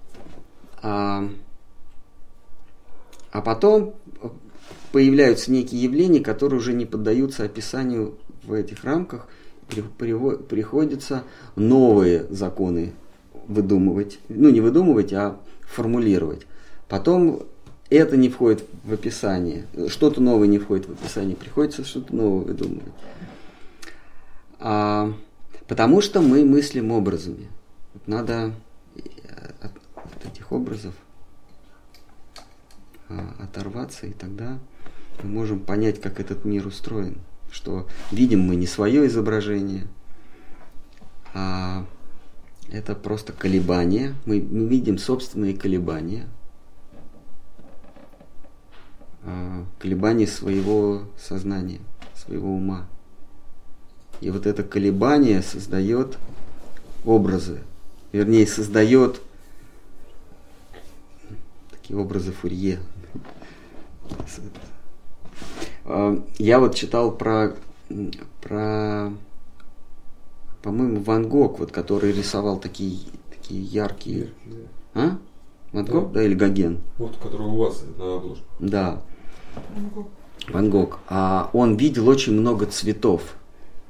А, а потом появляются некие явления, которые уже не поддаются описанию в этих рамках. При- приво- Приходится новые законы выдумывать. Ну, не выдумывать, а формулировать. Потом это не входит в описание. Что-то новое не входит в описание. Приходится что-то новое выдумывать. А, потому что мы мыслим образами. Надо э, от, от этих образов а, оторваться, и тогда мы можем понять, как этот мир устроен. Что видим мы не свое изображение, а это просто колебания. Мы, мы видим собственные колебания. А, колебания своего сознания, своего ума. И вот это колебание создает образы. Вернее, создает такие образы Фурье. А, Я вот читал про, про по-моему, Ван Гог, вот, который рисовал такие, такие яркие... А? Ван Гог, да, или Гоген? Вот, который у вас на обложке. Да. Ван Гог. А он видел очень много цветов.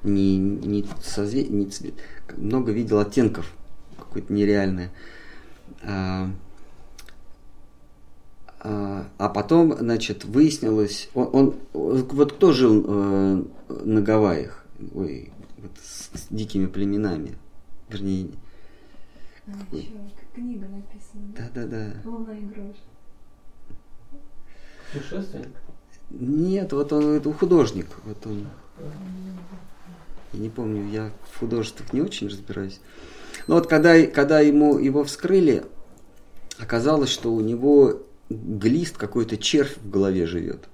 Не, не, созве... не цвет... Много видел оттенков. Какое-то нереальное. А, а, а потом, значит, выяснилось... Он, он- вот кто жил э, на Гавайях? Ой, вот с, дикими племенами. Вернее, А, чё, как книга написана. да? да-да-да. Луна и грош. Путешественник. Нет, вот он это художник. Вот он. Я не помню, я в художествах не очень разбираюсь. Но вот когда, когда ему его вскрыли, оказалось, что у него глист, какой-то червь в голове живет.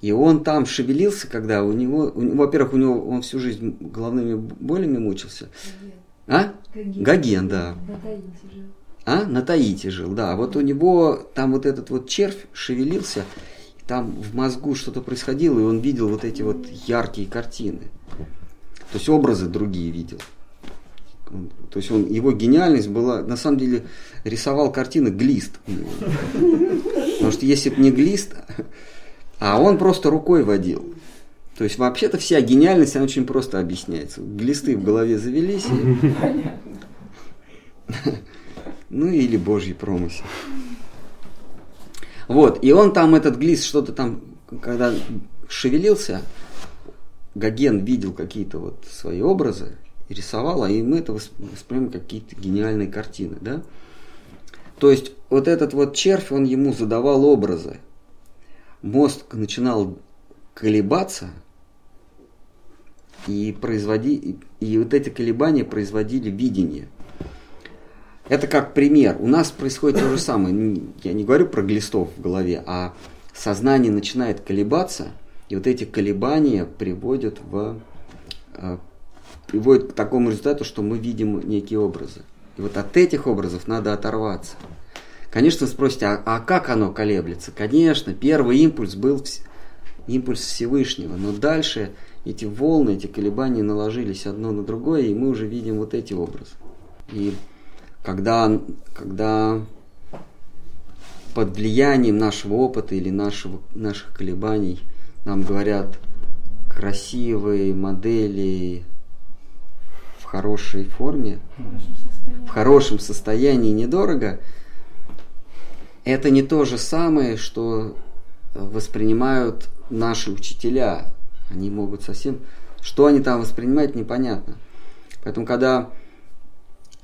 И он там шевелился, когда у него, у во-первых, у него он всю жизнь головными болями мучился. Гоген. А? Гоген. Гоген, да. На Таити жил. А? На Таити жил, да. Вот у него там вот этот вот червь шевелился, там в мозгу что-то происходило, и он видел вот эти вот яркие картины. То есть образы другие видел. То есть он, его гениальность была, на самом деле, рисовал картины глист. Потому что если бы не глист, а он просто рукой водил. То есть вообще-то вся гениальность, она очень просто объясняется. Глисты в голове завелись, ну или божий промысел. Вот, и он там, этот глист, что-то там, когда шевелился, Гоген видел какие-то вот свои образы и рисовал, а и мы это восп- воспринимаем как какие-то гениальные картины, да? То есть вот этот вот червь, он ему задавал образы. Мозг начинал колебаться, и, производи, и, вот эти колебания производили видение. Это как пример. У нас происходит то же самое. Я не говорю про глистов в голове, а сознание начинает колебаться, и вот эти колебания приводят, в, э, приводят к такому результату, что мы видим некие образы. И вот от этих образов надо оторваться. Конечно, спросите, а, а как оно колеблется? Конечно, первый импульс был импульс Всевышнего, но дальше эти волны, эти колебания наложились одно на другое, и мы уже видим вот эти образы. И когда, когда под влиянием нашего опыта или нашего, наших колебаний нам говорят красивые модели хорошей форме, В хорошем состоянии. в хорошем состоянии недорого, это не то же самое, что воспринимают наши учителя. Они могут совсем... Что они там воспринимают, непонятно. Поэтому, когда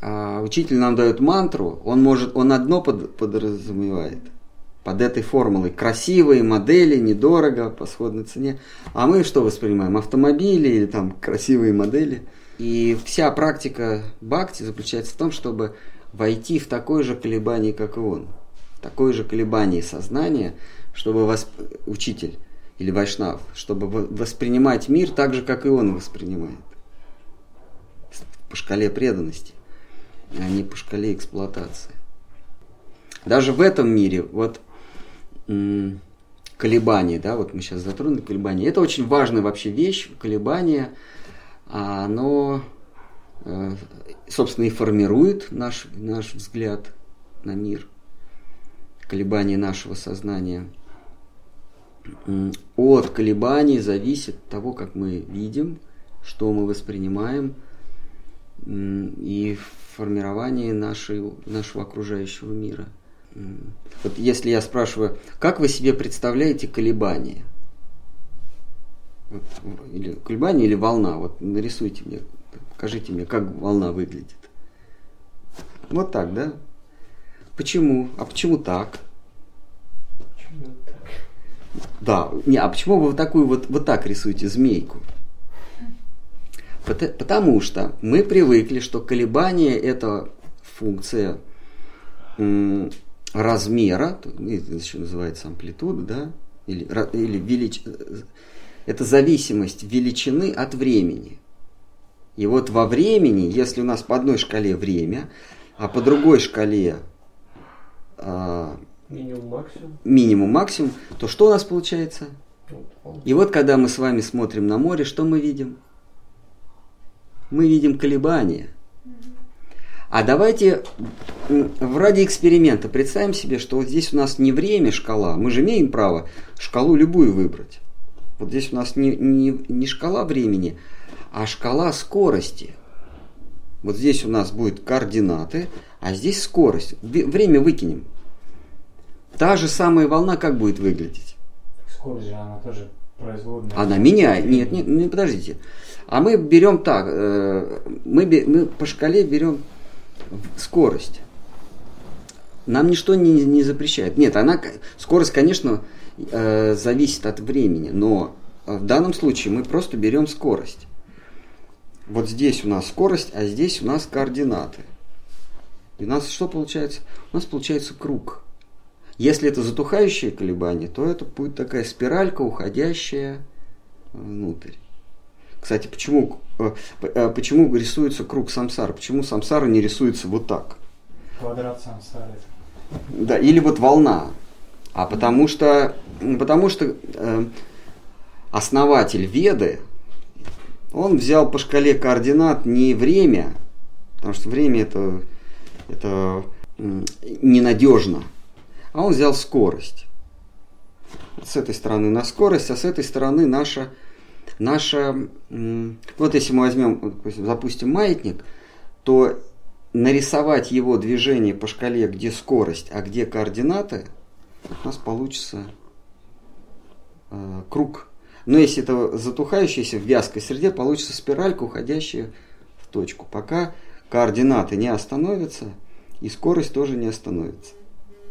а, учитель нам дает мантру, он может, он одно под- подразумевает под этой формулой. Красивые модели, недорого, по сходной цене. А мы что воспринимаем? Автомобили или там красивые модели. И вся практика бхакти заключается в том, чтобы войти в такое же колебание, как и он. Такое же колебание сознания, чтобы восп- учитель или вайшнав, чтобы во- воспринимать мир так же, как и он воспринимает. По шкале преданности, а не по шкале эксплуатации. Даже в этом мире вот колебания, да, вот мы сейчас затронули колебания. Это очень важная вообще вещь, колебания, а оно, э, собственно, и формирует наш, наш взгляд на мир, колебания нашего сознания. От колебаний зависит того, как мы видим, что мы воспринимаем, и формирование нашей, нашего окружающего мира. Вот если я спрашиваю, как вы себе представляете колебания? Вот, или колебания или волна? Вот нарисуйте мне, покажите мне, как волна выглядит. Вот так, да? Почему? А почему так? Почему так? Да, не, а почему вы вот такую вот, вот так рисуете змейку? Пот- Потому что мы привыкли, что колебание это функция м, размера, то- это еще называется амплитуда, да, или, или велич... это зависимость величины от времени. И вот во времени, если у нас по одной шкале время, а по другой шкале а, Минимум максимум. минимум максимум, то что у нас получается? И вот когда мы с вами смотрим на море, что мы видим? Мы видим колебания. А давайте в ради эксперимента представим себе, что вот здесь у нас не время шкала, мы же имеем право шкалу любую выбрать. Вот здесь у нас не, не, не шкала времени, а шкала скорости. Вот здесь у нас будет координаты, а здесь скорость. Время выкинем. Та же самая волна как будет выглядеть? Скорость же, она тоже производная. Она меняет. Нет, нет, не подождите. А мы берем так, э, мы, мы по шкале берем скорость. Нам ничто не, не запрещает. Нет, она, скорость, конечно, э, зависит от времени, но в данном случае мы просто берем скорость. Вот здесь у нас скорость, а здесь у нас координаты. И у нас что получается? У нас получается круг. Если это затухающее колебание, то это будет такая спиралька, уходящая внутрь. Кстати, почему, э, э, почему рисуется круг самсара? Почему самсара не рисуется вот так? Квадрат сансары. Да, или вот волна. А потому что, потому что э, основатель Веды, он взял по шкале координат не время, потому что время это, это ненадежно, а он взял скорость. С этой стороны на скорость, а с этой стороны наша, наша вот если мы возьмем, запустим маятник, то нарисовать его движение по шкале, где скорость, а где координаты, у нас получится э, круг. Но если это затухающаяся в вязкой среде, получится спиралька, уходящая в точку. Пока координаты не остановятся, и скорость тоже не остановится.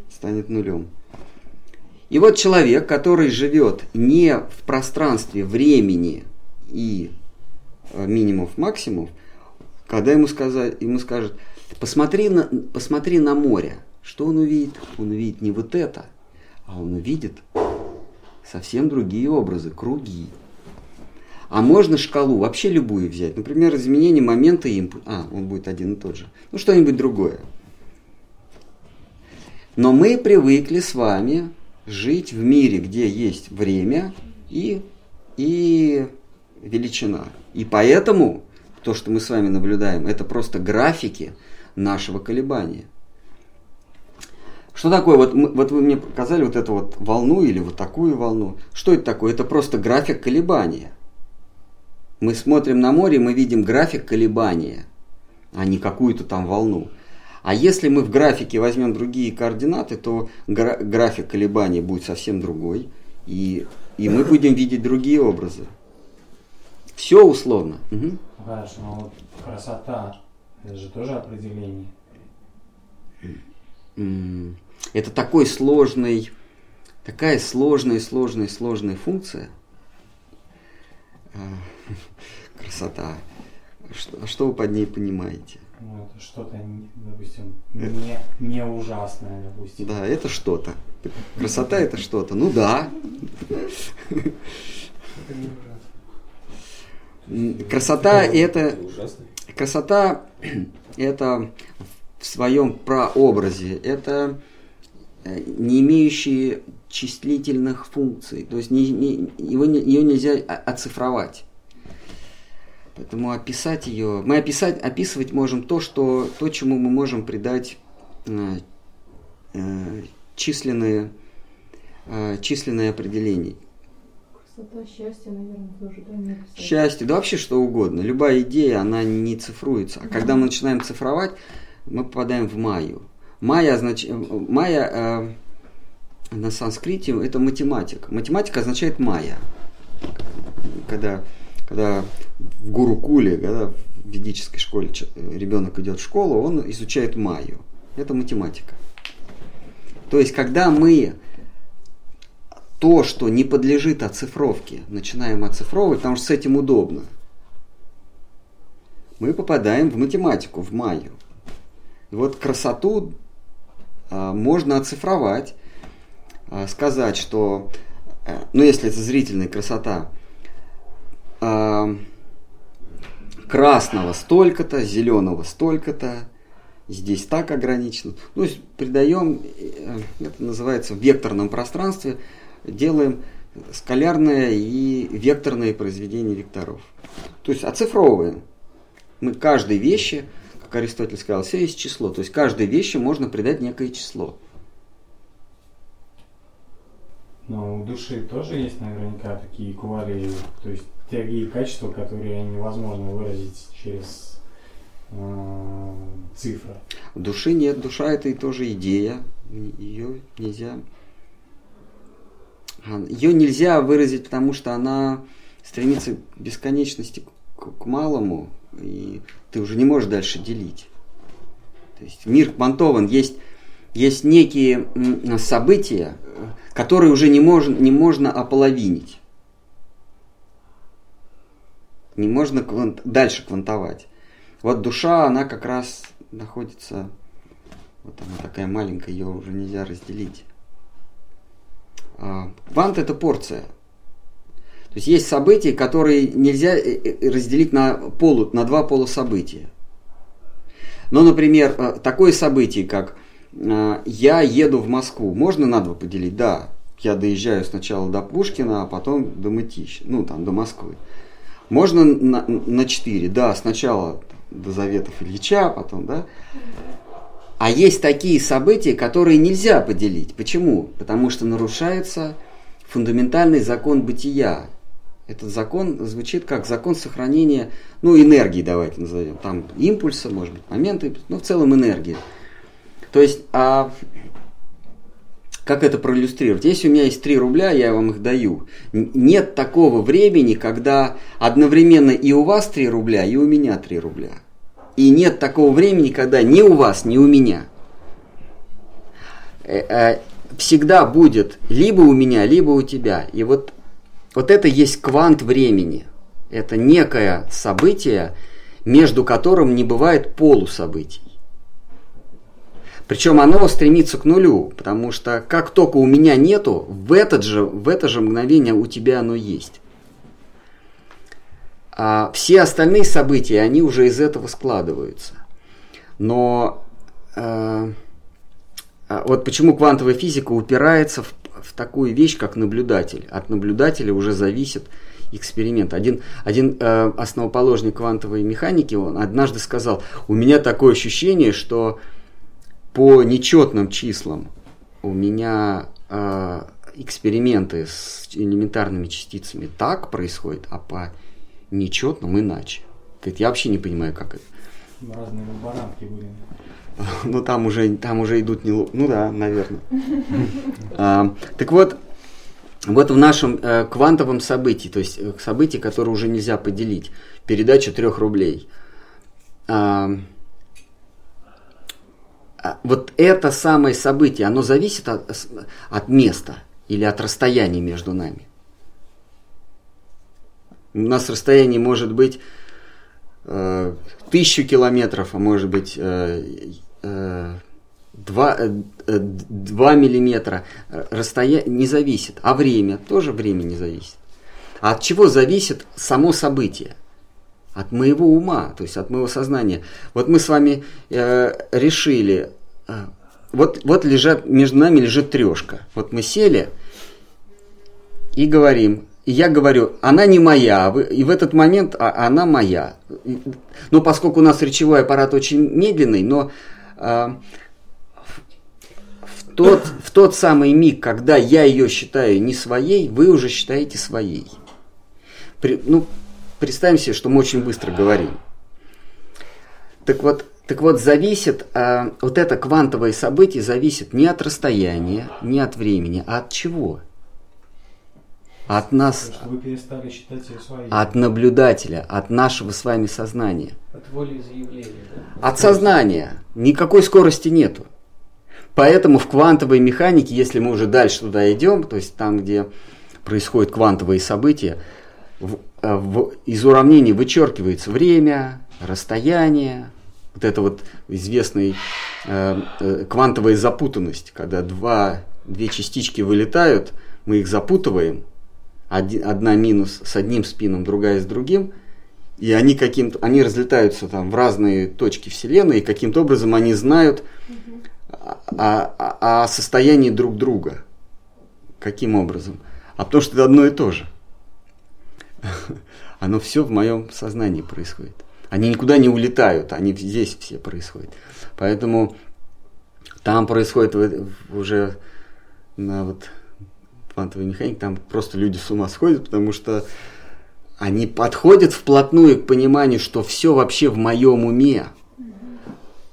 Станет нулем. И вот человек, который живет не в пространстве времени и э, минимумов максимумов, когда ему, сказать, ему скажут, посмотри на, посмотри на море, что он увидит? Он увидит не вот это, а он увидит совсем другие образы, круги. А можно шкалу вообще любую взять. Например, изменение момента импульса. А, он будет один и тот же. Ну, что-нибудь другое. Но мы привыкли с вами жить в мире, где есть время и, и величина. И поэтому то, что мы с вами наблюдаем, это просто графики нашего колебания. Что такое? Вот, вот вы мне показали вот эту вот волну или вот такую волну. Что это такое? Это просто график колебания. Мы смотрим на море, мы видим график колебания, а не какую-то там волну. А если мы в графике возьмем другие координаты, то гра- график колебаний будет совсем другой, и, и мы будем видеть другие образы. Все условно. Ну, Хорошо, но вот красота, это же тоже определение. Это такой сложный, такая сложная, сложная, сложная функция. А, Красота. Что, что вы под ней понимаете? Ну, это что-то, допустим, не, не ужасное, допустим. Да, это что-то. Красота это что-то. Ну да. Красота это Ужасный. красота это в своем прообразе, это э, не имеющие числительных функций, то есть не- не- его, не- ее нельзя оцифровать. Поэтому описать ее, мы описать, описывать можем то, что, то, чему мы можем придать э, э, численные, э, численные определения. Красота, счастье, наверное, тоже, да, не. Счастье, да вообще что угодно. Любая идея, она не цифруется. А когда мы начинаем цифровать, мы попадаем в майю. Майя, означ... э, майя э, на санскрите это математик. Математика означает майя. Когда, когда в Гурукуле, когда в ведической школе ч- ребенок идет в школу, он изучает майю. Это математика. То есть, когда мы то, что не подлежит оцифровке, начинаем оцифровывать, потому что с этим удобно, мы попадаем в математику, в майю. И вот красоту а, можно оцифровать, сказать, что, э, ну если это зрительная красота, а, красного столько-то, зеленого столько-то, здесь так ограничено. Ну, придаем, э, это называется в векторном пространстве, делаем скалярное и векторное произведение векторов. То есть оцифровываем. Мы каждой вещи, как Аристотель сказал, все есть число. То есть каждой вещи можно придать некое число. Но у души тоже есть наверняка такие квали, то есть такие качества, которые невозможно выразить через э, цифры. Души нет, душа это и тоже идея. Ее нельзя. Ее нельзя выразить, потому что она стремится к бесконечности, к, к малому, и ты уже не можешь дальше делить. То есть мир квантован, есть, есть некие события, которые уже не, мож, не можно ополовинить. Не можно квант- дальше квантовать. Вот душа, она как раз находится, вот она такая маленькая, ее уже нельзя разделить. А, Квант это порция. То есть есть события, которые нельзя э, э, разделить на, полу, на два полусобытия. Но, например, э, такое событие, как я еду в Москву, можно на два поделить? Да. Я доезжаю сначала до Пушкина, а потом до Мытища, ну там до Москвы. Можно на, на 4, да, сначала до Заветов Ильича, потом, да. А есть такие события, которые нельзя поделить. Почему? Потому что нарушается фундаментальный закон бытия. Этот закон звучит как закон сохранения, ну, энергии, давайте назовем. Там импульса, может быть, моменты, ну, в целом энергии. То есть, а как это проиллюстрировать? Если у меня есть 3 рубля, я вам их даю. Нет такого времени, когда одновременно и у вас 3 рубля, и у меня 3 рубля. И нет такого времени, когда ни у вас, ни у меня. Э, э, Всегда будет либо у меня, либо у тебя. И вот, вот это есть квант времени. Это некое событие, между которым не бывает полусобытий. Причем оно стремится к нулю, потому что как только у меня нету, в, этот же, в это же мгновение у тебя оно есть. А все остальные события, они уже из этого складываются. Но э, а вот почему квантовая физика упирается в, в такую вещь, как наблюдатель. От наблюдателя уже зависит эксперимент. Один, один э, основоположник квантовой механики, он однажды сказал, у меня такое ощущение, что по нечетным числам у меня э, эксперименты с элементарными частицами так происходят, а по нечетном иначе. Говорит, я вообще не понимаю, как это. Разные лаборантки были. Ну, там уже, там уже идут не... Ну да, наверное. А, так вот, вот в нашем э, квантовом событии, то есть э, событии, которое уже нельзя поделить, передача трех рублей. А, вот это самое событие, оно зависит от, от места или от расстояния между нами. У нас расстояние может быть э, тысячу километров, а может быть э, э, два, э, э, два миллиметра. Расстояние не зависит, а время тоже время не зависит. А от чего зависит само событие? От моего ума, то есть от моего сознания. Вот мы с вами э, решили, э, вот, вот лежат, между нами лежит трешка. Вот мы сели и говорим, и я говорю, она не моя, и в этот момент а, она моя. Но поскольку у нас речевой аппарат очень медленный, но а, в, тот, в тот самый миг, когда я ее считаю не своей, вы уже считаете своей. При- ну, представим себе, что мы очень быстро говорим. Так вот, так вот, зависит, а, вот это квантовое событие зависит не от расстояния, не от времени, а от чего? От нас, от наблюдателя, от нашего с вами сознания. От волеизъявления, да? От сознания. Никакой скорости нету. Поэтому в квантовой механике, если мы уже дальше туда идем, то есть там, где происходят квантовые события, в- э, в- из уравнений вычеркивается время, расстояние, вот это вот известная э, э, квантовая запутанность, когда два, две частички вылетают, мы их запутываем, оди- одна минус с одним спином, другая с другим, и они каким-то, они разлетаются там в разные точки Вселенной, и каким-то образом они знают о, о- о состоянии друг друга. Каким образом? А потому что это одно и то же. Оно все в моем сознании происходит. Они никуда не улетают, они здесь все происходят. Поэтому там происходит уже на вот квантовой механике, там просто люди с ума сходят, потому что они подходят вплотную к пониманию, что все вообще в моем уме.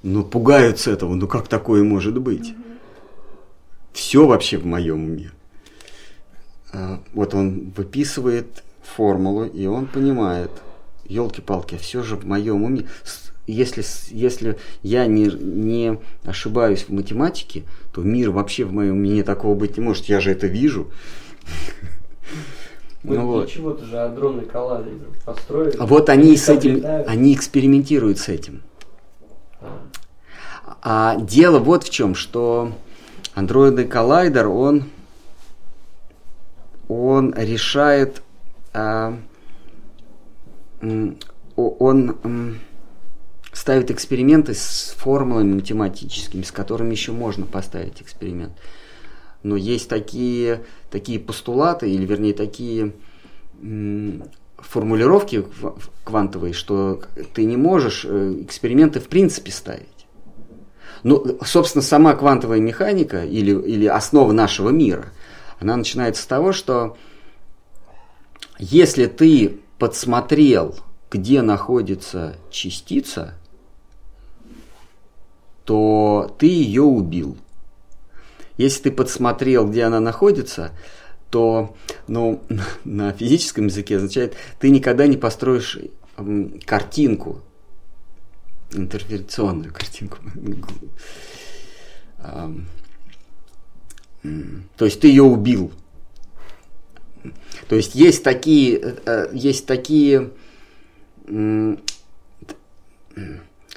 Но пугаются этого, ну как такое может быть? Все вообще в моем уме. А, Вот он выписывает формулу, и он понимает, елки-палки, все же в моем уме. Если, если я не, не ошибаюсь в математике, то мир вообще в моем уме такого быть не может. Я же это вижу. Мы Ну вот. чего-то же адронный коллайдер построили. А Вот они с этим, летают. они экспериментируют с этим. А, А дело вот в чем, что андроидный коллайдер, он, он решает, а, он м, ставит эксперименты с формулами математическими, с которыми еще можно поставить эксперимент. Но есть такие, такие постулаты, или вернее такие формулировки ква- квантовые, что ты не можешь э, эксперименты в принципе ставить. Ну, собственно, сама квантовая механика или, или основа нашего мира, она начинается с того, что если ты подсмотрел, где находится частица, то ты ее убил. Если ты подсмотрел, где она находится, то ну, на физическом языке означает, ты никогда не построишь картинку, интерференционную картинку. То есть ты ее убил. То есть есть такие, э, э, есть такие,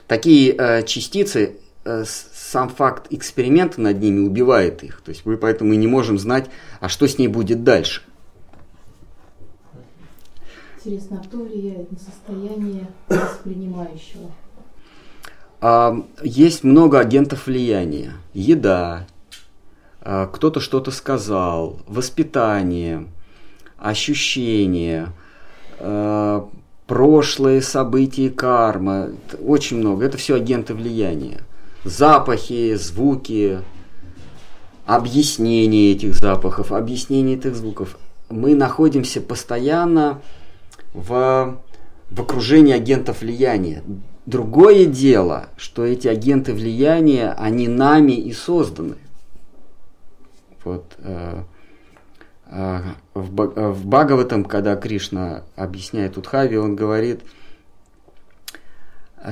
такие э, частицы, сам факт эксперимента над ними убивает их. То есть мы поэтому и не можем знать, а что с ней будет дальше. Интересно, а кто влияет на состояние воспринимающего? А, Есть много агентов влияния. Еда, а, кто-то что-то сказал, воспитание, ощущения, а, прошлые события, карма. Очень много. Это все агенты влияния. Запахи, звуки, объяснение этих запахов, объяснение этих звуков. Мы находимся постоянно в в окружении агентов влияния. Другое дело, что эти агенты влияния, они нами и созданы. Вот, э, э, в, Ба- э, в Бхагаватам, когда Кришна объясняет Удхави, он говорит,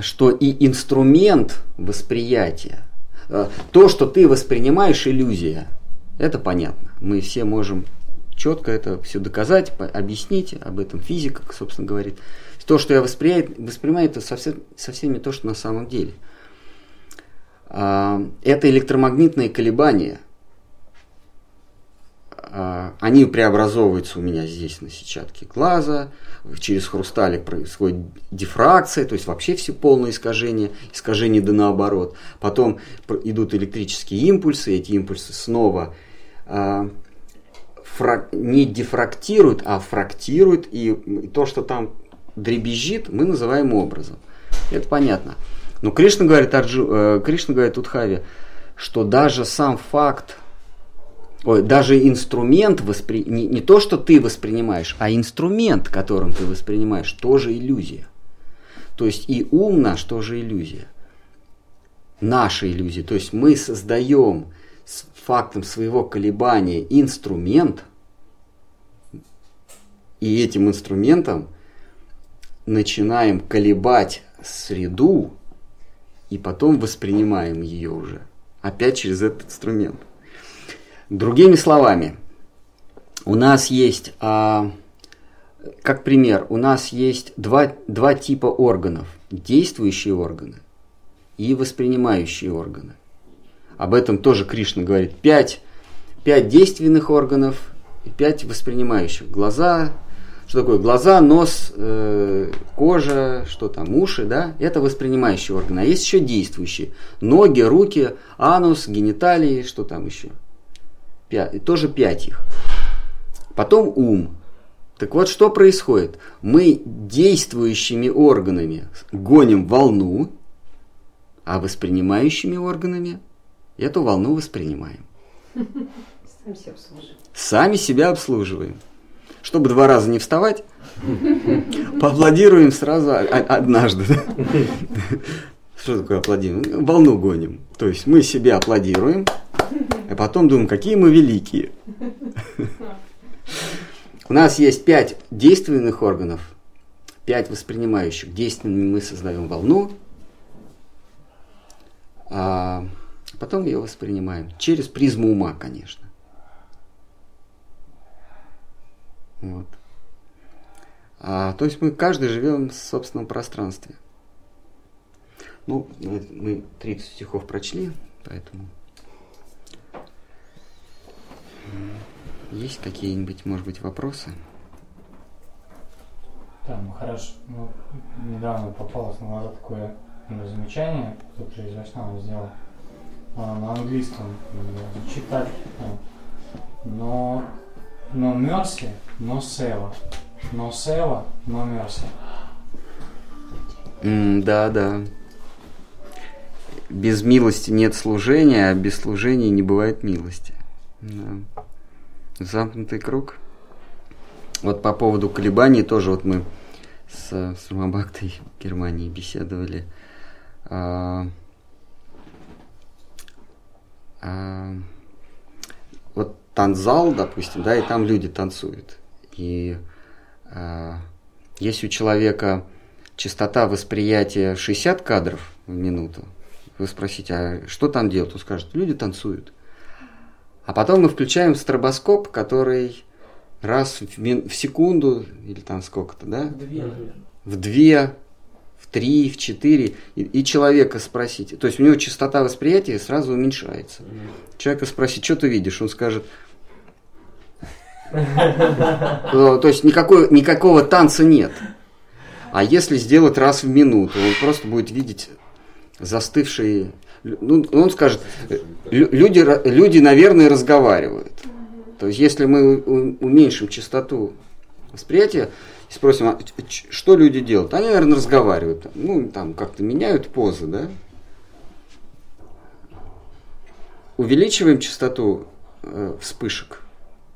что и инструмент восприятия, э, то, что ты воспринимаешь, иллюзия. Это понятно. Мы все можем четко это все доказать, объяснить, об этом физика, собственно, говорит. То, что я воспринимаю, воспринимаю это совсем, совсем не то, что на самом деле. А, Это электромагнитные колебания. А, Они преобразовываются у меня здесь на сетчатке глаза, через хрусталик происходит дифракция, то есть вообще все полное искажение, искажение да наоборот. Потом идут электрические импульсы, эти импульсы снова а, не дифрактируют, а фрактируют, и то, что там дребезжит, мы называем образом. Это понятно. Но Кришна говорит, Арджу, э, Кришна говорит Удхаве, что даже сам факт, ой, даже инструмент, воспри... не, не то, что ты воспринимаешь, а инструмент, которым ты воспринимаешь, тоже иллюзия. То есть и ум наш тоже иллюзия. Наша иллюзия. То есть мы создаем с фактом своего колебания инструмент, и этим инструментом начинаем колебать среду, и потом воспринимаем ее уже. Опять через этот инструмент. Другими словами, у нас есть, а, как пример, у нас есть два, два типа органов. Действующие органы и воспринимающие органы. Об этом тоже Кришна говорит. Пять, пять действенных органов и пять воспринимающих. Глаза, что такое глаза, нос, э, кожа, что там, уши, да, это воспринимающие органы. А есть еще действующие. Ноги, руки, анус, гениталии, что там еще. Пять, тоже пять их. Потом ум. Так вот, что происходит? Мы действующими органами гоним волну, а воспринимающими органами эту волну воспринимаем. Сам себя обслуживаем. Сами себя обслуживаем. Чтобы два раза не вставать, поаплодируем сразу однажды. Что такое аплодируем? Волну гоним. То есть мы себя аплодируем, а потом думаем, какие мы великие. У нас есть пять действенных органов, пять воспринимающих. Действенными мы создаем волну, а потом ее воспринимаем. Через призму ума, конечно. Вот. А, то есть мы каждый живем в собственном пространстве. Ну, мы, мы 30 стихов прочли, поэтому... Есть какие-нибудь, может быть, вопросы? Да, ну хорошо. Ну, недавно попалось на глаза такое ну, замечание, кто-то из Вайшнава сделал а, на английском так. а, Но, но mercy, но сева. Но сева, но mercy. М, да, да. Без милости нет служения, а без служения не бывает милости. Да. Замкнутый круг. Вот по поводу колебаний тоже вот мы с, с Рамабхактой в Германии беседовали. А, а, вот танцзал, допустим, да, и там люди танцуют. И а, если у человека частота восприятия 60 кадров в минуту, вы спросите, а что там делают? Он скажет, люди танцуют. А потом мы включаем стробоскоп, который раз в, мин- в секунду, или там сколько-то, да, Две, в две, в три, в четыре, и, и человека спросите. То есть у него частота восприятия сразу уменьшается. Человека спросить, что ты видишь? Он скажет, Э, то есть никакой, никакого танца нет. А если сделать раз в минуту, он просто будет видеть застывшие... Ну, он скажет, лю- люди, люди, наверное, разговаривают. То есть если мы уменьшим частоту восприятия и спросим, а что люди делают? Они, наверное, разговаривают. Ну, там как-то меняют позы, да? Увеличиваем частоту э, вспышек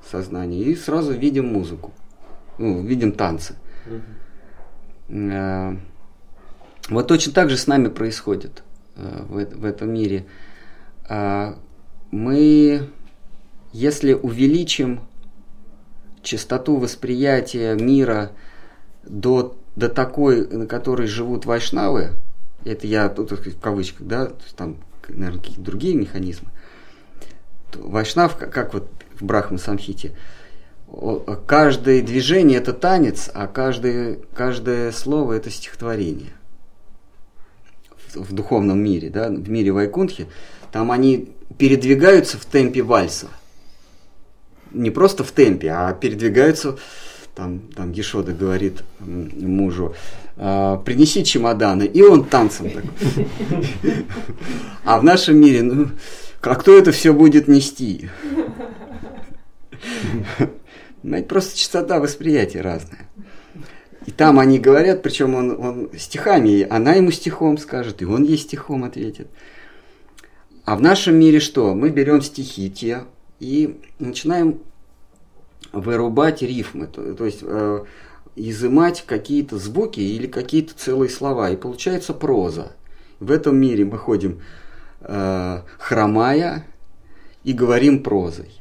сознания и сразу видим музыку. Ну, видим танцы. Э, вот точно так же с нами происходит э, в, этом мире. Э, мы, если увеличим частоту восприятия мира до, до такой, на которой живут вайшнавы, это я тут так сказать, в кавычках, да, то есть там, наверное, какие-то другие механизмы. То Вайшнав, как, как вот в Брахма Самхите, каждое движение это танец, а каждое, каждое слово это стихотворение. В, духовном мире, да, в мире Вайкунтхи, там они передвигаются в темпе вальса. Не просто в темпе, а передвигаются, там, там Ешода говорит мужу, «А, принеси чемоданы, и он танцем так. А в нашем мире, ну, а кто это все будет нести? Знаете, просто частота восприятия разная. И там они говорят, причем он, он стихами, она ему стихом скажет, и он ей стихом ответит. А в нашем мире что? Мы берем стихи те и начинаем вырубать рифмы, то, то есть э, изымать какие-то звуки или какие-то целые слова, и получается проза. В этом мире мы ходим э, хромая и говорим прозой,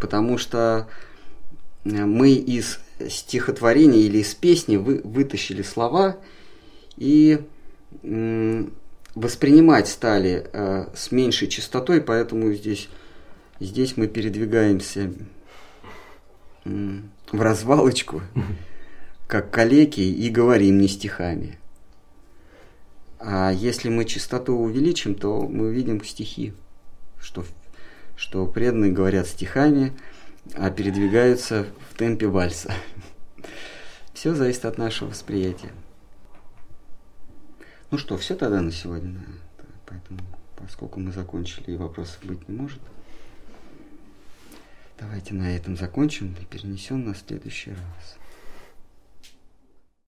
потому что э, мы из стихотворения или из песни вы, вытащили слова и воспринимать стали э, с меньшей частотой, поэтому здесь, здесь мы передвигаемся м, в развалочку, как калеки, и говорим не стихами. А если мы частоту увеличим, то мы увидим стихи, что, что преданные говорят стихами, а передвигаются темпе вальса. Все зависит от нашего восприятия. Ну что, все тогда на сегодня. Поэтому, поскольку мы закончили и вопросов быть не может, давайте на этом закончим и перенесем на следующий раз.